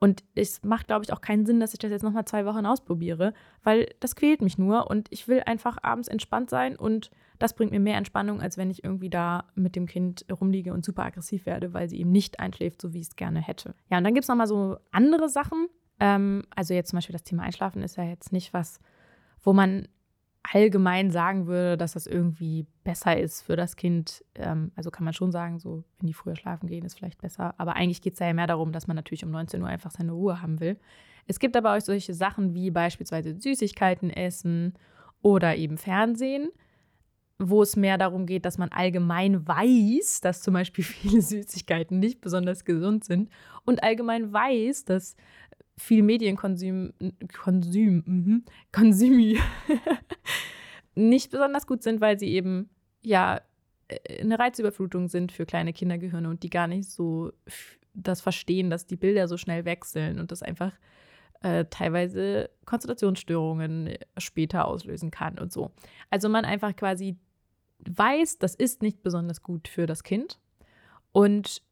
Und es macht, glaube ich, auch keinen Sinn, dass ich das jetzt nochmal zwei Wochen ausprobiere, weil das quält mich nur und ich will einfach abends entspannt sein und das bringt mir mehr Entspannung, als wenn ich irgendwie da mit dem Kind rumliege und super aggressiv werde, weil sie eben nicht einschläft, so wie ich es gerne hätte. Ja, und dann gibt es nochmal so andere Sachen. Ähm, also jetzt zum Beispiel das Thema Einschlafen ist ja jetzt nicht was, wo man allgemein sagen würde, dass das irgendwie besser ist für das Kind. Ähm, also kann man schon sagen, so, wenn die früher schlafen gehen, ist vielleicht besser. Aber eigentlich geht es ja mehr darum, dass man natürlich um 19 Uhr einfach seine Ruhe haben will. Es gibt aber auch solche Sachen wie beispielsweise Süßigkeiten essen oder eben Fernsehen, wo es mehr darum geht, dass man allgemein weiß, dass zum Beispiel viele Süßigkeiten nicht besonders gesund sind und allgemein weiß, dass viel Medienkonsum, Konsum, mhm, Konsumi nicht besonders gut sind, weil sie eben ja äh, eine Reizüberflutung sind für kleine Kindergehirne und die gar nicht so das verstehen, dass die Bilder so schnell wechseln und das einfach äh, teilweise Konzentrationsstörungen äh, später auslösen kann und so. Also man einfach quasi weiß, das ist nicht besonders gut für das Kind und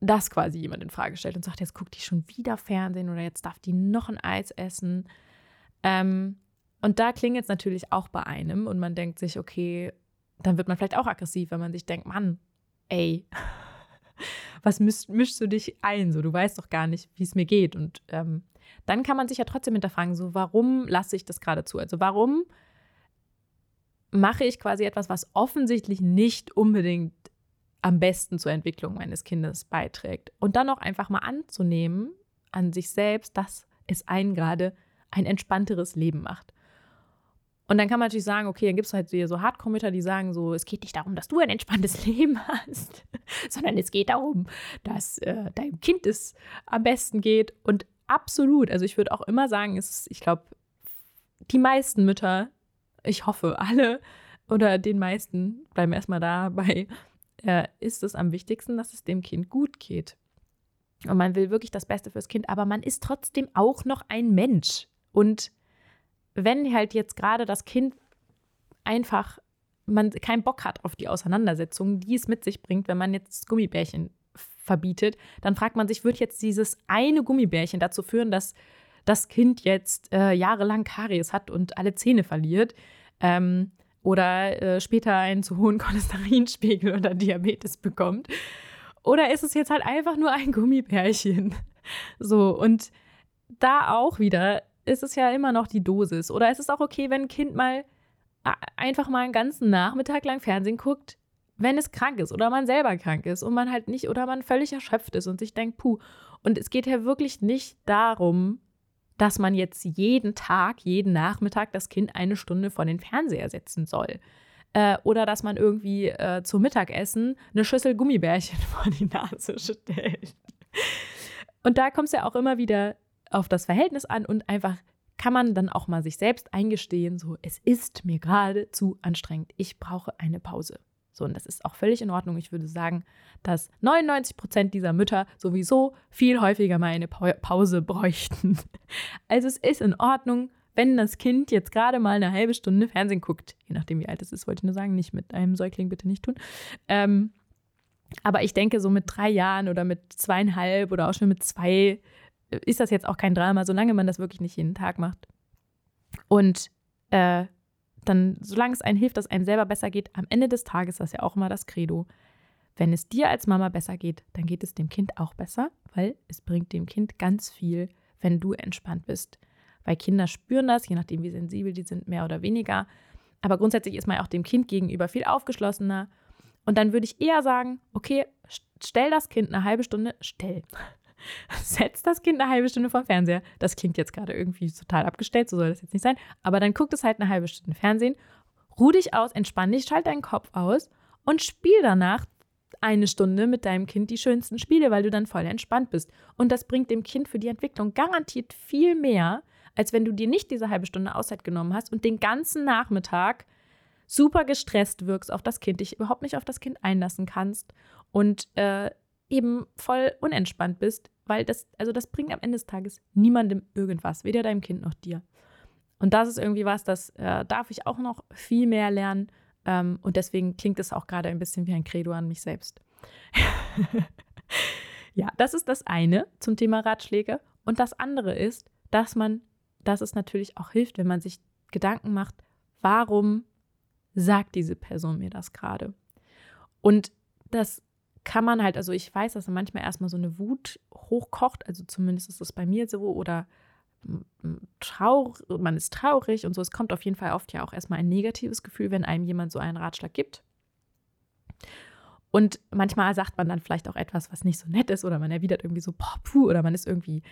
das quasi jemand in Frage stellt und sagt, jetzt guckt die schon wieder Fernsehen oder jetzt darf die noch ein Eis essen. Ähm, und da klingt es natürlich auch bei einem und man denkt sich, okay, dann wird man vielleicht auch aggressiv, wenn man sich denkt, Mann, ey, was mischst, mischst du dich ein? So, du weißt doch gar nicht, wie es mir geht. Und ähm, dann kann man sich ja trotzdem hinterfragen, so, warum lasse ich das gerade zu? Also warum mache ich quasi etwas, was offensichtlich nicht unbedingt am besten zur Entwicklung meines Kindes beiträgt. Und dann auch einfach mal anzunehmen an sich selbst, dass es einen gerade ein entspannteres Leben macht. Und dann kann man natürlich sagen, okay, dann gibt es halt so Hardcore-Mütter, die sagen so, es geht nicht darum, dass du ein entspanntes Leben hast, sondern es geht darum, dass äh, deinem Kind es am besten geht. Und absolut, also ich würde auch immer sagen, es ich glaube, die meisten Mütter, ich hoffe alle oder den meisten bleiben erstmal dabei, äh, ist es am wichtigsten, dass es dem Kind gut geht. Und man will wirklich das Beste fürs Kind, aber man ist trotzdem auch noch ein Mensch. Und wenn halt jetzt gerade das Kind einfach man keinen Bock hat auf die Auseinandersetzung, die es mit sich bringt, wenn man jetzt Gummibärchen verbietet, dann fragt man sich, wird jetzt dieses eine Gummibärchen dazu führen, dass das Kind jetzt äh, jahrelang Karies hat und alle Zähne verliert? Ähm, oder äh, später einen zu hohen Cholesterinspiegel oder Diabetes bekommt? Oder ist es jetzt halt einfach nur ein Gummibärchen? So, und da auch wieder ist es ja immer noch die Dosis. Oder ist es auch okay, wenn ein Kind mal einfach mal einen ganzen Nachmittag lang Fernsehen guckt, wenn es krank ist oder man selber krank ist und man halt nicht oder man völlig erschöpft ist und sich denkt, puh. Und es geht ja wirklich nicht darum, dass man jetzt jeden Tag, jeden Nachmittag das Kind eine Stunde vor den Fernseher setzen soll. Äh, oder dass man irgendwie äh, zum Mittagessen eine Schüssel Gummibärchen vor die Nase stellt. Und da kommt es ja auch immer wieder auf das Verhältnis an und einfach kann man dann auch mal sich selbst eingestehen, so, es ist mir gerade zu anstrengend, ich brauche eine Pause. So, und das ist auch völlig in Ordnung. Ich würde sagen, dass 99 Prozent dieser Mütter sowieso viel häufiger mal eine Pause bräuchten. Also es ist in Ordnung, wenn das Kind jetzt gerade mal eine halbe Stunde Fernsehen guckt. Je nachdem, wie alt es ist, wollte ich nur sagen, nicht mit einem Säugling bitte nicht tun. Ähm, aber ich denke, so mit drei Jahren oder mit zweieinhalb oder auch schon mit zwei äh, ist das jetzt auch kein Drama, solange man das wirklich nicht jeden Tag macht. Und äh, dann, solange es einem hilft, dass einem selber besser geht, am Ende des Tages, das ist ja auch immer das Credo, wenn es dir als Mama besser geht, dann geht es dem Kind auch besser, weil es bringt dem Kind ganz viel, wenn du entspannt bist. Weil Kinder spüren das, je nachdem, wie sensibel die sind, mehr oder weniger. Aber grundsätzlich ist man auch dem Kind gegenüber viel aufgeschlossener. Und dann würde ich eher sagen, okay, stell das Kind eine halbe Stunde, stell, setzt das Kind eine halbe Stunde vom Fernseher. Das klingt jetzt gerade irgendwie total abgestellt, so soll das jetzt nicht sein. Aber dann guckt es halt eine halbe Stunde Fernsehen, ruh dich aus, entspann dich, schalt deinen Kopf aus und spiel danach eine Stunde mit deinem Kind die schönsten Spiele, weil du dann voll entspannt bist. Und das bringt dem Kind für die Entwicklung garantiert viel mehr, als wenn du dir nicht diese halbe Stunde Auszeit genommen hast und den ganzen Nachmittag super gestresst wirkst auf das Kind, dich überhaupt nicht auf das Kind einlassen kannst und äh, eben voll unentspannt bist, weil das, also das bringt am Ende des Tages niemandem irgendwas, weder deinem Kind noch dir. Und das ist irgendwie was, das äh, darf ich auch noch viel mehr lernen. Ähm, und deswegen klingt es auch gerade ein bisschen wie ein Credo an mich selbst. ja, das ist das eine zum Thema Ratschläge. Und das andere ist, dass man, dass es natürlich auch hilft, wenn man sich Gedanken macht, warum sagt diese Person mir das gerade? Und das kann man halt, also ich weiß, dass manchmal erstmal so eine Wut hochkocht, also zumindest ist es bei mir so, oder traurig, man ist traurig und so. Es kommt auf jeden Fall oft ja auch erstmal ein negatives Gefühl, wenn einem jemand so einen Ratschlag gibt. Und manchmal sagt man dann vielleicht auch etwas, was nicht so nett ist, oder man erwidert irgendwie so, boah, puh, oder man ist irgendwie,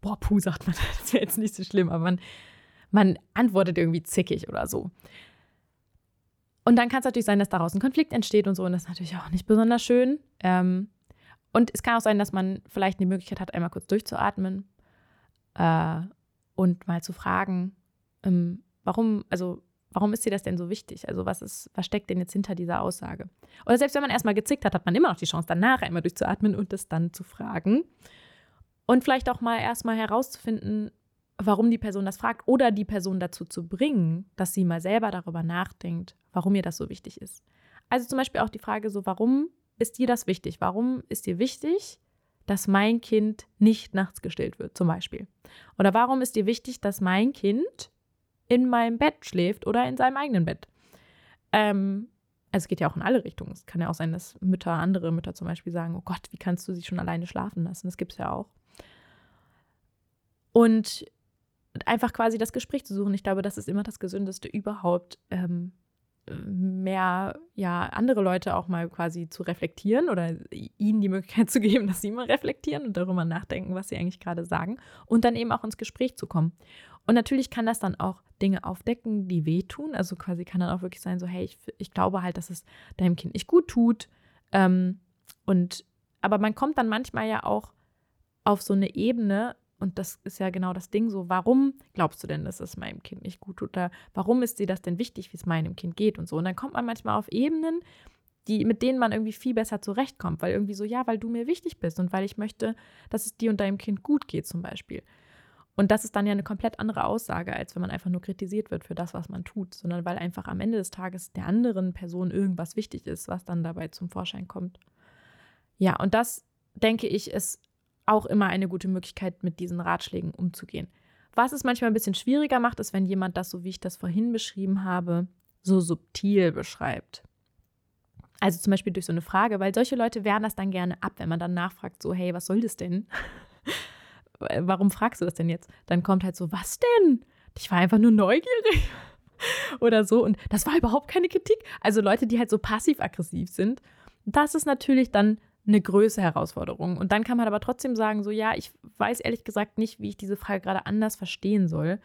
boah, puh, sagt man, das wäre jetzt nicht so schlimm, aber man, man antwortet irgendwie zickig oder so. Und dann kann es natürlich sein, dass daraus ein Konflikt entsteht und so, und das ist natürlich auch nicht besonders schön. Ähm, und es kann auch sein, dass man vielleicht die Möglichkeit hat, einmal kurz durchzuatmen äh, und mal zu fragen, ähm, warum, also warum ist dir das denn so wichtig? Also was ist, was steckt denn jetzt hinter dieser Aussage? Oder selbst wenn man erstmal gezickt hat, hat man immer noch die Chance, danach einmal durchzuatmen und das dann zu fragen. Und vielleicht auch mal erstmal herauszufinden, warum die Person das fragt oder die Person dazu zu bringen, dass sie mal selber darüber nachdenkt, warum ihr das so wichtig ist. Also zum Beispiel auch die Frage so, warum ist dir das wichtig? Warum ist dir wichtig, dass mein Kind nicht nachts gestillt wird, zum Beispiel? Oder warum ist dir wichtig, dass mein Kind in meinem Bett schläft oder in seinem eigenen Bett? Ähm, also es geht ja auch in alle Richtungen. Es kann ja auch sein, dass Mütter, andere Mütter zum Beispiel sagen, oh Gott, wie kannst du sie schon alleine schlafen lassen? Das gibt es ja auch. Und einfach quasi das Gespräch zu suchen. Ich glaube, das ist immer das Gesündeste überhaupt, ähm, mehr ja andere Leute auch mal quasi zu reflektieren oder ihnen die Möglichkeit zu geben, dass sie mal reflektieren und darüber nachdenken, was sie eigentlich gerade sagen und dann eben auch ins Gespräch zu kommen. Und natürlich kann das dann auch Dinge aufdecken, die wehtun. Also quasi kann dann auch wirklich sein, so hey, ich, ich glaube halt, dass es deinem Kind nicht gut tut. Ähm, und aber man kommt dann manchmal ja auch auf so eine Ebene, und das ist ja genau das Ding so, warum glaubst du denn, dass es meinem Kind nicht gut tut? Oder warum ist dir das denn wichtig, wie es meinem Kind geht und so? Und dann kommt man manchmal auf Ebenen, die, mit denen man irgendwie viel besser zurechtkommt, weil irgendwie so, ja, weil du mir wichtig bist und weil ich möchte, dass es dir und deinem Kind gut geht, zum Beispiel. Und das ist dann ja eine komplett andere Aussage, als wenn man einfach nur kritisiert wird für das, was man tut, sondern weil einfach am Ende des Tages der anderen Person irgendwas wichtig ist, was dann dabei zum Vorschein kommt. Ja, und das, denke ich, ist auch immer eine gute Möglichkeit, mit diesen Ratschlägen umzugehen. Was es manchmal ein bisschen schwieriger macht, ist, wenn jemand das, so wie ich das vorhin beschrieben habe, so subtil beschreibt. Also zum Beispiel durch so eine Frage, weil solche Leute wehren das dann gerne ab, wenn man dann nachfragt, so, hey, was soll das denn? Warum fragst du das denn jetzt? Dann kommt halt so, was denn? Ich war einfach nur neugierig. Oder so. Und das war überhaupt keine Kritik. Also Leute, die halt so passiv-aggressiv sind, das ist natürlich dann eine größere Herausforderung. Und dann kann man aber trotzdem sagen, so ja, ich weiß ehrlich gesagt nicht, wie ich diese Frage gerade anders verstehen soll.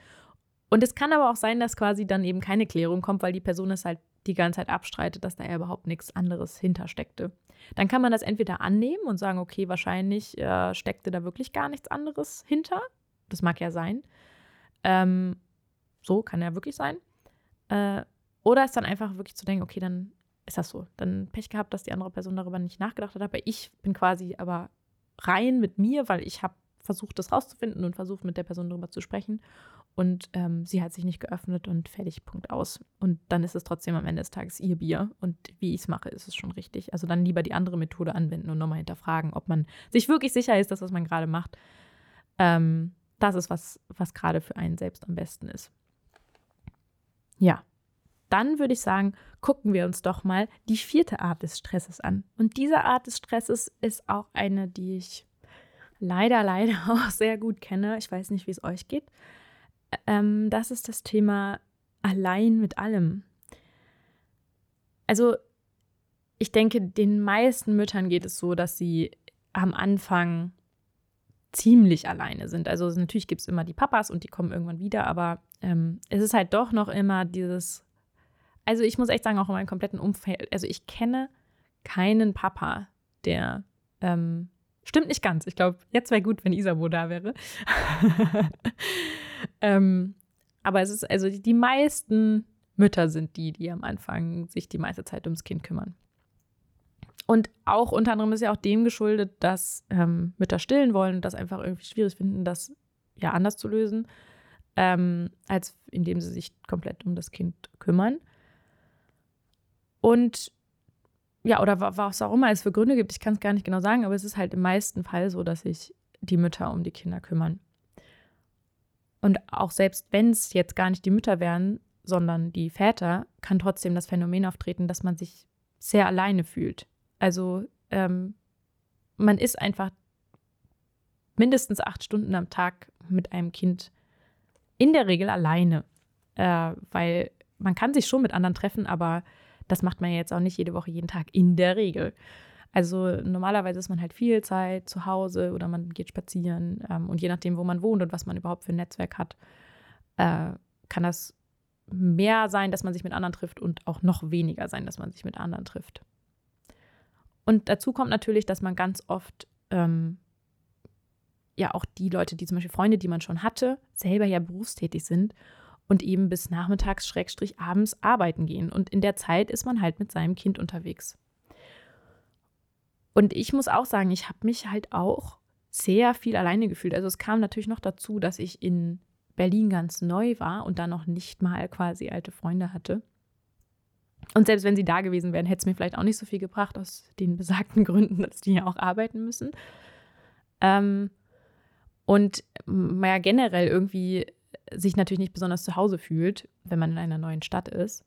Und es kann aber auch sein, dass quasi dann eben keine Klärung kommt, weil die Person es halt die ganze Zeit abstreitet, dass da ja überhaupt nichts anderes hintersteckte. Dann kann man das entweder annehmen und sagen, okay, wahrscheinlich äh, steckte da wirklich gar nichts anderes hinter. Das mag ja sein. Ähm, so kann ja wirklich sein. Äh, oder es dann einfach wirklich zu denken, okay, dann ist das so. Dann Pech gehabt, dass die andere Person darüber nicht nachgedacht hat. Aber ich bin quasi aber rein mit mir, weil ich habe versucht, das rauszufinden und versucht, mit der Person darüber zu sprechen. Und ähm, sie hat sich nicht geöffnet und fertig, Punkt aus. Und dann ist es trotzdem am Ende des Tages ihr Bier. Und wie ich es mache, ist es schon richtig. Also dann lieber die andere Methode anwenden und nochmal hinterfragen, ob man sich wirklich sicher ist, dass was man gerade macht, ähm, das ist, was, was gerade für einen selbst am besten ist. Ja, dann würde ich sagen, gucken wir uns doch mal die vierte Art des Stresses an. Und diese Art des Stresses ist auch eine, die ich leider, leider auch sehr gut kenne. Ich weiß nicht, wie es euch geht. Ähm, das ist das Thema allein mit allem. Also, ich denke, den meisten Müttern geht es so, dass sie am Anfang ziemlich alleine sind. Also natürlich gibt es immer die Papas und die kommen irgendwann wieder, aber ähm, es ist halt doch noch immer dieses also ich muss echt sagen, auch in meinem kompletten Umfeld, also ich kenne keinen Papa, der, ähm, stimmt nicht ganz. Ich glaube, jetzt wäre gut, wenn Isabo da wäre. ähm, aber es ist, also die meisten Mütter sind die, die am Anfang sich die meiste Zeit ums Kind kümmern. Und auch unter anderem ist ja auch dem geschuldet, dass ähm, Mütter stillen wollen und das einfach irgendwie schwierig finden, das ja anders zu lösen, ähm, als indem sie sich komplett um das Kind kümmern. Und ja, oder was auch immer es für Gründe gibt, ich kann es gar nicht genau sagen, aber es ist halt im meisten Fall so, dass sich die Mütter um die Kinder kümmern. Und auch selbst wenn es jetzt gar nicht die Mütter wären, sondern die Väter, kann trotzdem das Phänomen auftreten, dass man sich sehr alleine fühlt. Also ähm, man ist einfach mindestens acht Stunden am Tag mit einem Kind in der Regel alleine, äh, weil man kann sich schon mit anderen treffen, aber das macht man ja jetzt auch nicht jede Woche, jeden Tag in der Regel. Also normalerweise ist man halt viel Zeit zu Hause oder man geht spazieren ähm, und je nachdem, wo man wohnt und was man überhaupt für ein Netzwerk hat, äh, kann das mehr sein, dass man sich mit anderen trifft und auch noch weniger sein, dass man sich mit anderen trifft. Und dazu kommt natürlich, dass man ganz oft ähm, ja auch die Leute, die zum Beispiel Freunde, die man schon hatte, selber ja berufstätig sind und eben bis nachmittags, schrägstrich abends arbeiten gehen. Und in der Zeit ist man halt mit seinem Kind unterwegs. Und ich muss auch sagen, ich habe mich halt auch sehr viel alleine gefühlt. Also es kam natürlich noch dazu, dass ich in Berlin ganz neu war und da noch nicht mal quasi alte Freunde hatte. Und selbst wenn sie da gewesen wären, hätte es mir vielleicht auch nicht so viel gebracht, aus den besagten Gründen, dass die ja auch arbeiten müssen. Ähm, und ja generell irgendwie sich natürlich nicht besonders zu Hause fühlt, wenn man in einer neuen Stadt ist.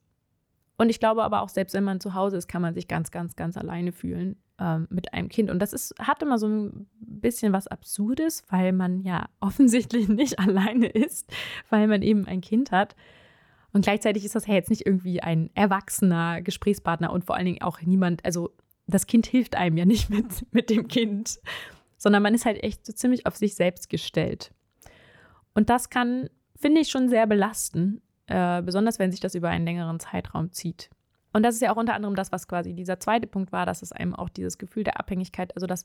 Und ich glaube aber auch, selbst wenn man zu Hause ist, kann man sich ganz, ganz, ganz alleine fühlen ähm, mit einem Kind. Und das ist, hat immer so ein bisschen was Absurdes, weil man ja offensichtlich nicht alleine ist, weil man eben ein Kind hat. Und gleichzeitig ist das ja jetzt nicht irgendwie ein erwachsener Gesprächspartner und vor allen Dingen auch niemand, also das Kind hilft einem ja nicht mit, mit dem Kind, sondern man ist halt echt so ziemlich auf sich selbst gestellt. Und das kann, finde ich, schon sehr belasten, äh, besonders wenn sich das über einen längeren Zeitraum zieht. Und das ist ja auch unter anderem das, was quasi dieser zweite Punkt war, dass es einem auch dieses Gefühl der Abhängigkeit, also dass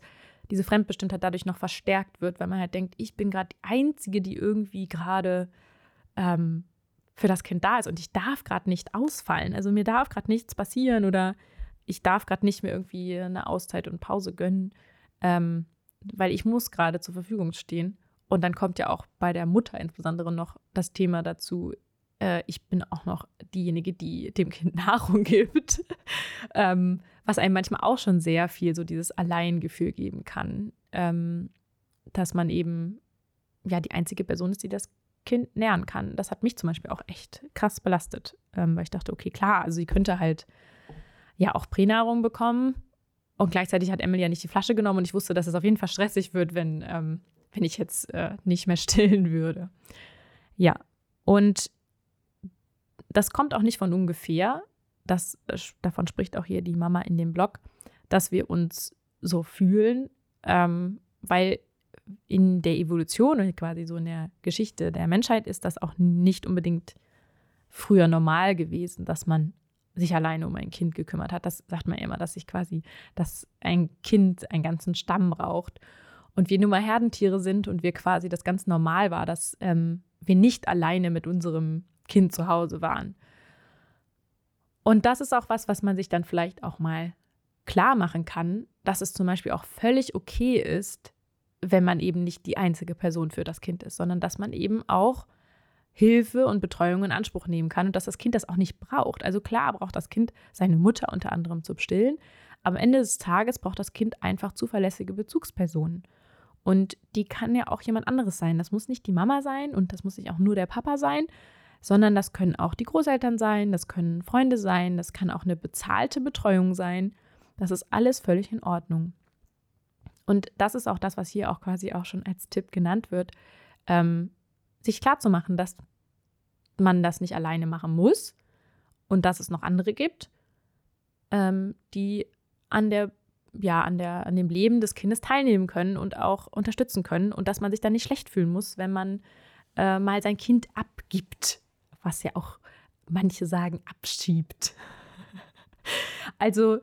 diese Fremdbestimmtheit dadurch noch verstärkt wird, weil man halt denkt, ich bin gerade die Einzige, die irgendwie gerade ähm, für das Kind da ist und ich darf gerade nicht ausfallen. Also mir darf gerade nichts passieren oder ich darf gerade nicht mehr irgendwie eine Auszeit und Pause gönnen, ähm, weil ich muss gerade zur Verfügung stehen. Und dann kommt ja auch bei der Mutter insbesondere noch das Thema dazu, äh, ich bin auch noch diejenige, die dem Kind Nahrung gibt, ähm, was einem manchmal auch schon sehr viel so dieses Alleingefühl geben kann, ähm, dass man eben ja die einzige Person ist, die das Kind nähern kann. Das hat mich zum Beispiel auch echt krass belastet, ähm, weil ich dachte, okay, klar, also sie könnte halt ja auch Pränahrung bekommen. Und gleichzeitig hat Emily ja nicht die Flasche genommen und ich wusste, dass es auf jeden Fall stressig wird, wenn, ähm, wenn ich jetzt äh, nicht mehr stillen würde. Ja, und das kommt auch nicht von ungefähr. Das, äh, davon spricht auch hier die Mama in dem Blog, dass wir uns so fühlen, ähm, weil in der Evolution und quasi so in der Geschichte der Menschheit ist das auch nicht unbedingt früher normal gewesen, dass man sich alleine um ein Kind gekümmert hat. Das sagt man immer, dass sich quasi, dass ein Kind einen ganzen Stamm braucht. Und wir nun mal Herdentiere sind und wir quasi das ganz normal war, dass ähm, wir nicht alleine mit unserem Kind zu Hause waren. Und das ist auch was, was man sich dann vielleicht auch mal klar machen kann, dass es zum Beispiel auch völlig okay ist, wenn man eben nicht die einzige Person für das Kind ist, sondern dass man eben auch Hilfe und Betreuung in Anspruch nehmen kann und dass das Kind das auch nicht braucht. Also klar braucht das Kind seine Mutter unter anderem zum Stillen. Am Ende des Tages braucht das Kind einfach zuverlässige Bezugspersonen. Und die kann ja auch jemand anderes sein. Das muss nicht die Mama sein und das muss nicht auch nur der Papa sein, sondern das können auch die Großeltern sein, das können Freunde sein, das kann auch eine bezahlte Betreuung sein. Das ist alles völlig in Ordnung. Und das ist auch das, was hier auch quasi auch schon als Tipp genannt wird, ähm, sich klarzumachen, dass man das nicht alleine machen muss und dass es noch andere gibt, ähm, die an der ja, an, der, an dem Leben des Kindes teilnehmen können und auch unterstützen können und dass man sich dann nicht schlecht fühlen muss, wenn man äh, mal sein Kind abgibt was ja auch manche sagen, abschiebt. also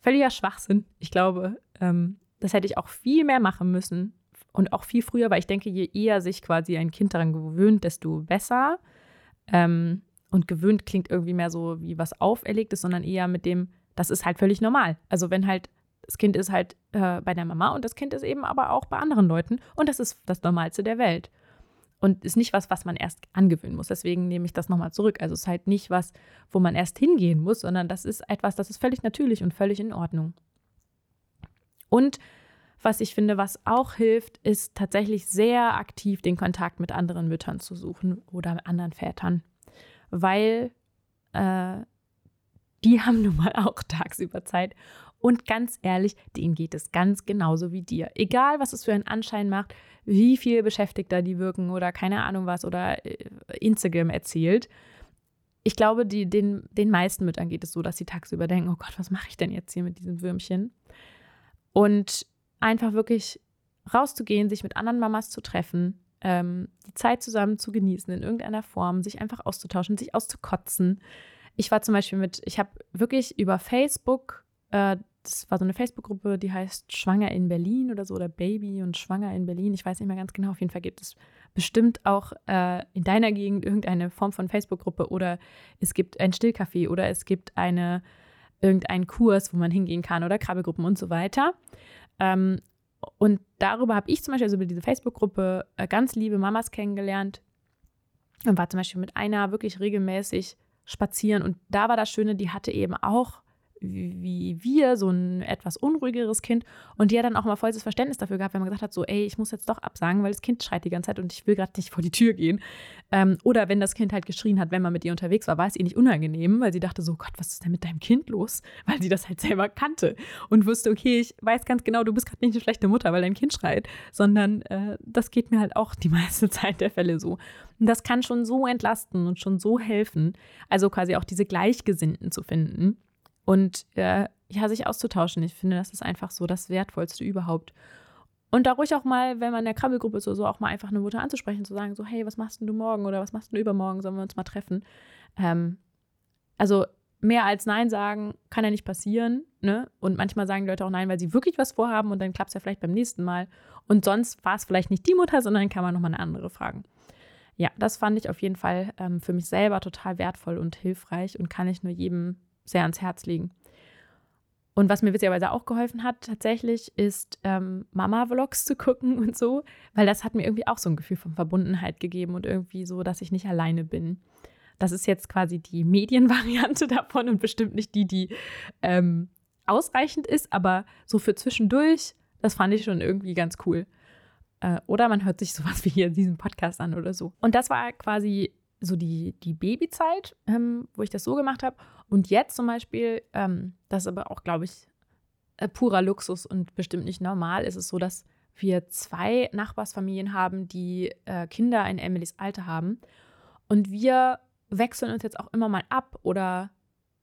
völliger Schwachsinn. Ich glaube, ähm, das hätte ich auch viel mehr machen müssen und auch viel früher, weil ich denke, je eher sich quasi ein Kind daran gewöhnt, desto besser. Ähm, und gewöhnt klingt irgendwie mehr so wie was auferlegtes, sondern eher mit dem, das ist halt völlig normal. Also wenn halt das Kind ist halt äh, bei der Mama und das Kind ist eben aber auch bei anderen Leuten und das ist das Normalste der Welt und ist nicht was, was man erst angewöhnen muss. Deswegen nehme ich das nochmal zurück. Also es ist halt nicht was, wo man erst hingehen muss, sondern das ist etwas, das ist völlig natürlich und völlig in Ordnung. Und was ich finde, was auch hilft, ist tatsächlich sehr aktiv den Kontakt mit anderen Müttern zu suchen oder anderen Vätern. Weil äh, die haben nun mal auch tagsüber Zeit. Und ganz ehrlich, denen geht es ganz genauso wie dir. Egal, was es für einen Anschein macht, wie viel Beschäftigter die wirken oder keine Ahnung was oder äh, Instagram erzählt. Ich glaube, die, den, den meisten Müttern geht es so, dass sie tagsüber denken, oh Gott, was mache ich denn jetzt hier mit diesem Würmchen? Und einfach wirklich rauszugehen, sich mit anderen Mamas zu treffen, ähm, die Zeit zusammen zu genießen in irgendeiner Form, sich einfach auszutauschen, sich auszukotzen. Ich war zum Beispiel mit, ich habe wirklich über Facebook, äh, das war so eine Facebook-Gruppe, die heißt Schwanger in Berlin oder so, oder Baby und Schwanger in Berlin. Ich weiß nicht mehr ganz genau. Auf jeden Fall gibt es bestimmt auch äh, in deiner Gegend irgendeine Form von Facebook-Gruppe oder es gibt ein Stillcafé oder es gibt eine irgendeinen Kurs, wo man hingehen kann oder Krabbelgruppen und so weiter. Ähm, und darüber habe ich zum Beispiel, also über diese Facebook-Gruppe, äh, ganz liebe Mamas kennengelernt und war zum Beispiel mit einer wirklich regelmäßig spazieren. Und da war das Schöne, die hatte eben auch wie wir, so ein etwas unruhigeres Kind. Und die hat dann auch mal volles Verständnis dafür gehabt, wenn man gesagt hat, so, ey, ich muss jetzt doch absagen, weil das Kind schreit die ganze Zeit und ich will gerade nicht vor die Tür gehen. Ähm, oder wenn das Kind halt geschrien hat, wenn man mit ihr unterwegs war, war es ihr nicht unangenehm, weil sie dachte so, Gott, was ist denn mit deinem Kind los? Weil sie das halt selber kannte und wusste, okay, ich weiß ganz genau, du bist gerade nicht eine schlechte Mutter, weil dein Kind schreit, sondern äh, das geht mir halt auch die meiste Zeit der Fälle so. Und das kann schon so entlasten und schon so helfen, also quasi auch diese Gleichgesinnten zu finden und äh, ja, sich auszutauschen. Ich finde, das ist einfach so das Wertvollste überhaupt. Und da ruhig auch mal, wenn man in der Krabbelgruppe ist oder so, auch mal einfach eine Mutter anzusprechen, zu sagen, so, hey, was machst du morgen oder was machst du übermorgen, sollen wir uns mal treffen? Ähm, also mehr als Nein sagen kann ja nicht passieren. Ne? Und manchmal sagen Leute auch Nein, weil sie wirklich was vorhaben und dann klappt es ja vielleicht beim nächsten Mal. Und sonst war es vielleicht nicht die Mutter, sondern kann man nochmal eine andere fragen. Ja, das fand ich auf jeden Fall ähm, für mich selber total wertvoll und hilfreich und kann ich nur jedem sehr ans Herz legen. Und was mir witzigerweise auch geholfen hat, tatsächlich, ist ähm, Mama-Vlogs zu gucken und so, weil das hat mir irgendwie auch so ein Gefühl von Verbundenheit gegeben und irgendwie so, dass ich nicht alleine bin. Das ist jetzt quasi die Medienvariante davon und bestimmt nicht die, die ähm, ausreichend ist, aber so für zwischendurch, das fand ich schon irgendwie ganz cool. Äh, oder man hört sich sowas wie hier in diesem Podcast an oder so. Und das war quasi so die, die Babyzeit, ähm, wo ich das so gemacht habe. Und jetzt zum Beispiel, ähm, das ist aber auch, glaube ich, äh, purer Luxus und bestimmt nicht normal, ist es so, dass wir zwei Nachbarsfamilien haben, die äh, Kinder in Emilys Alter haben. Und wir wechseln uns jetzt auch immer mal ab oder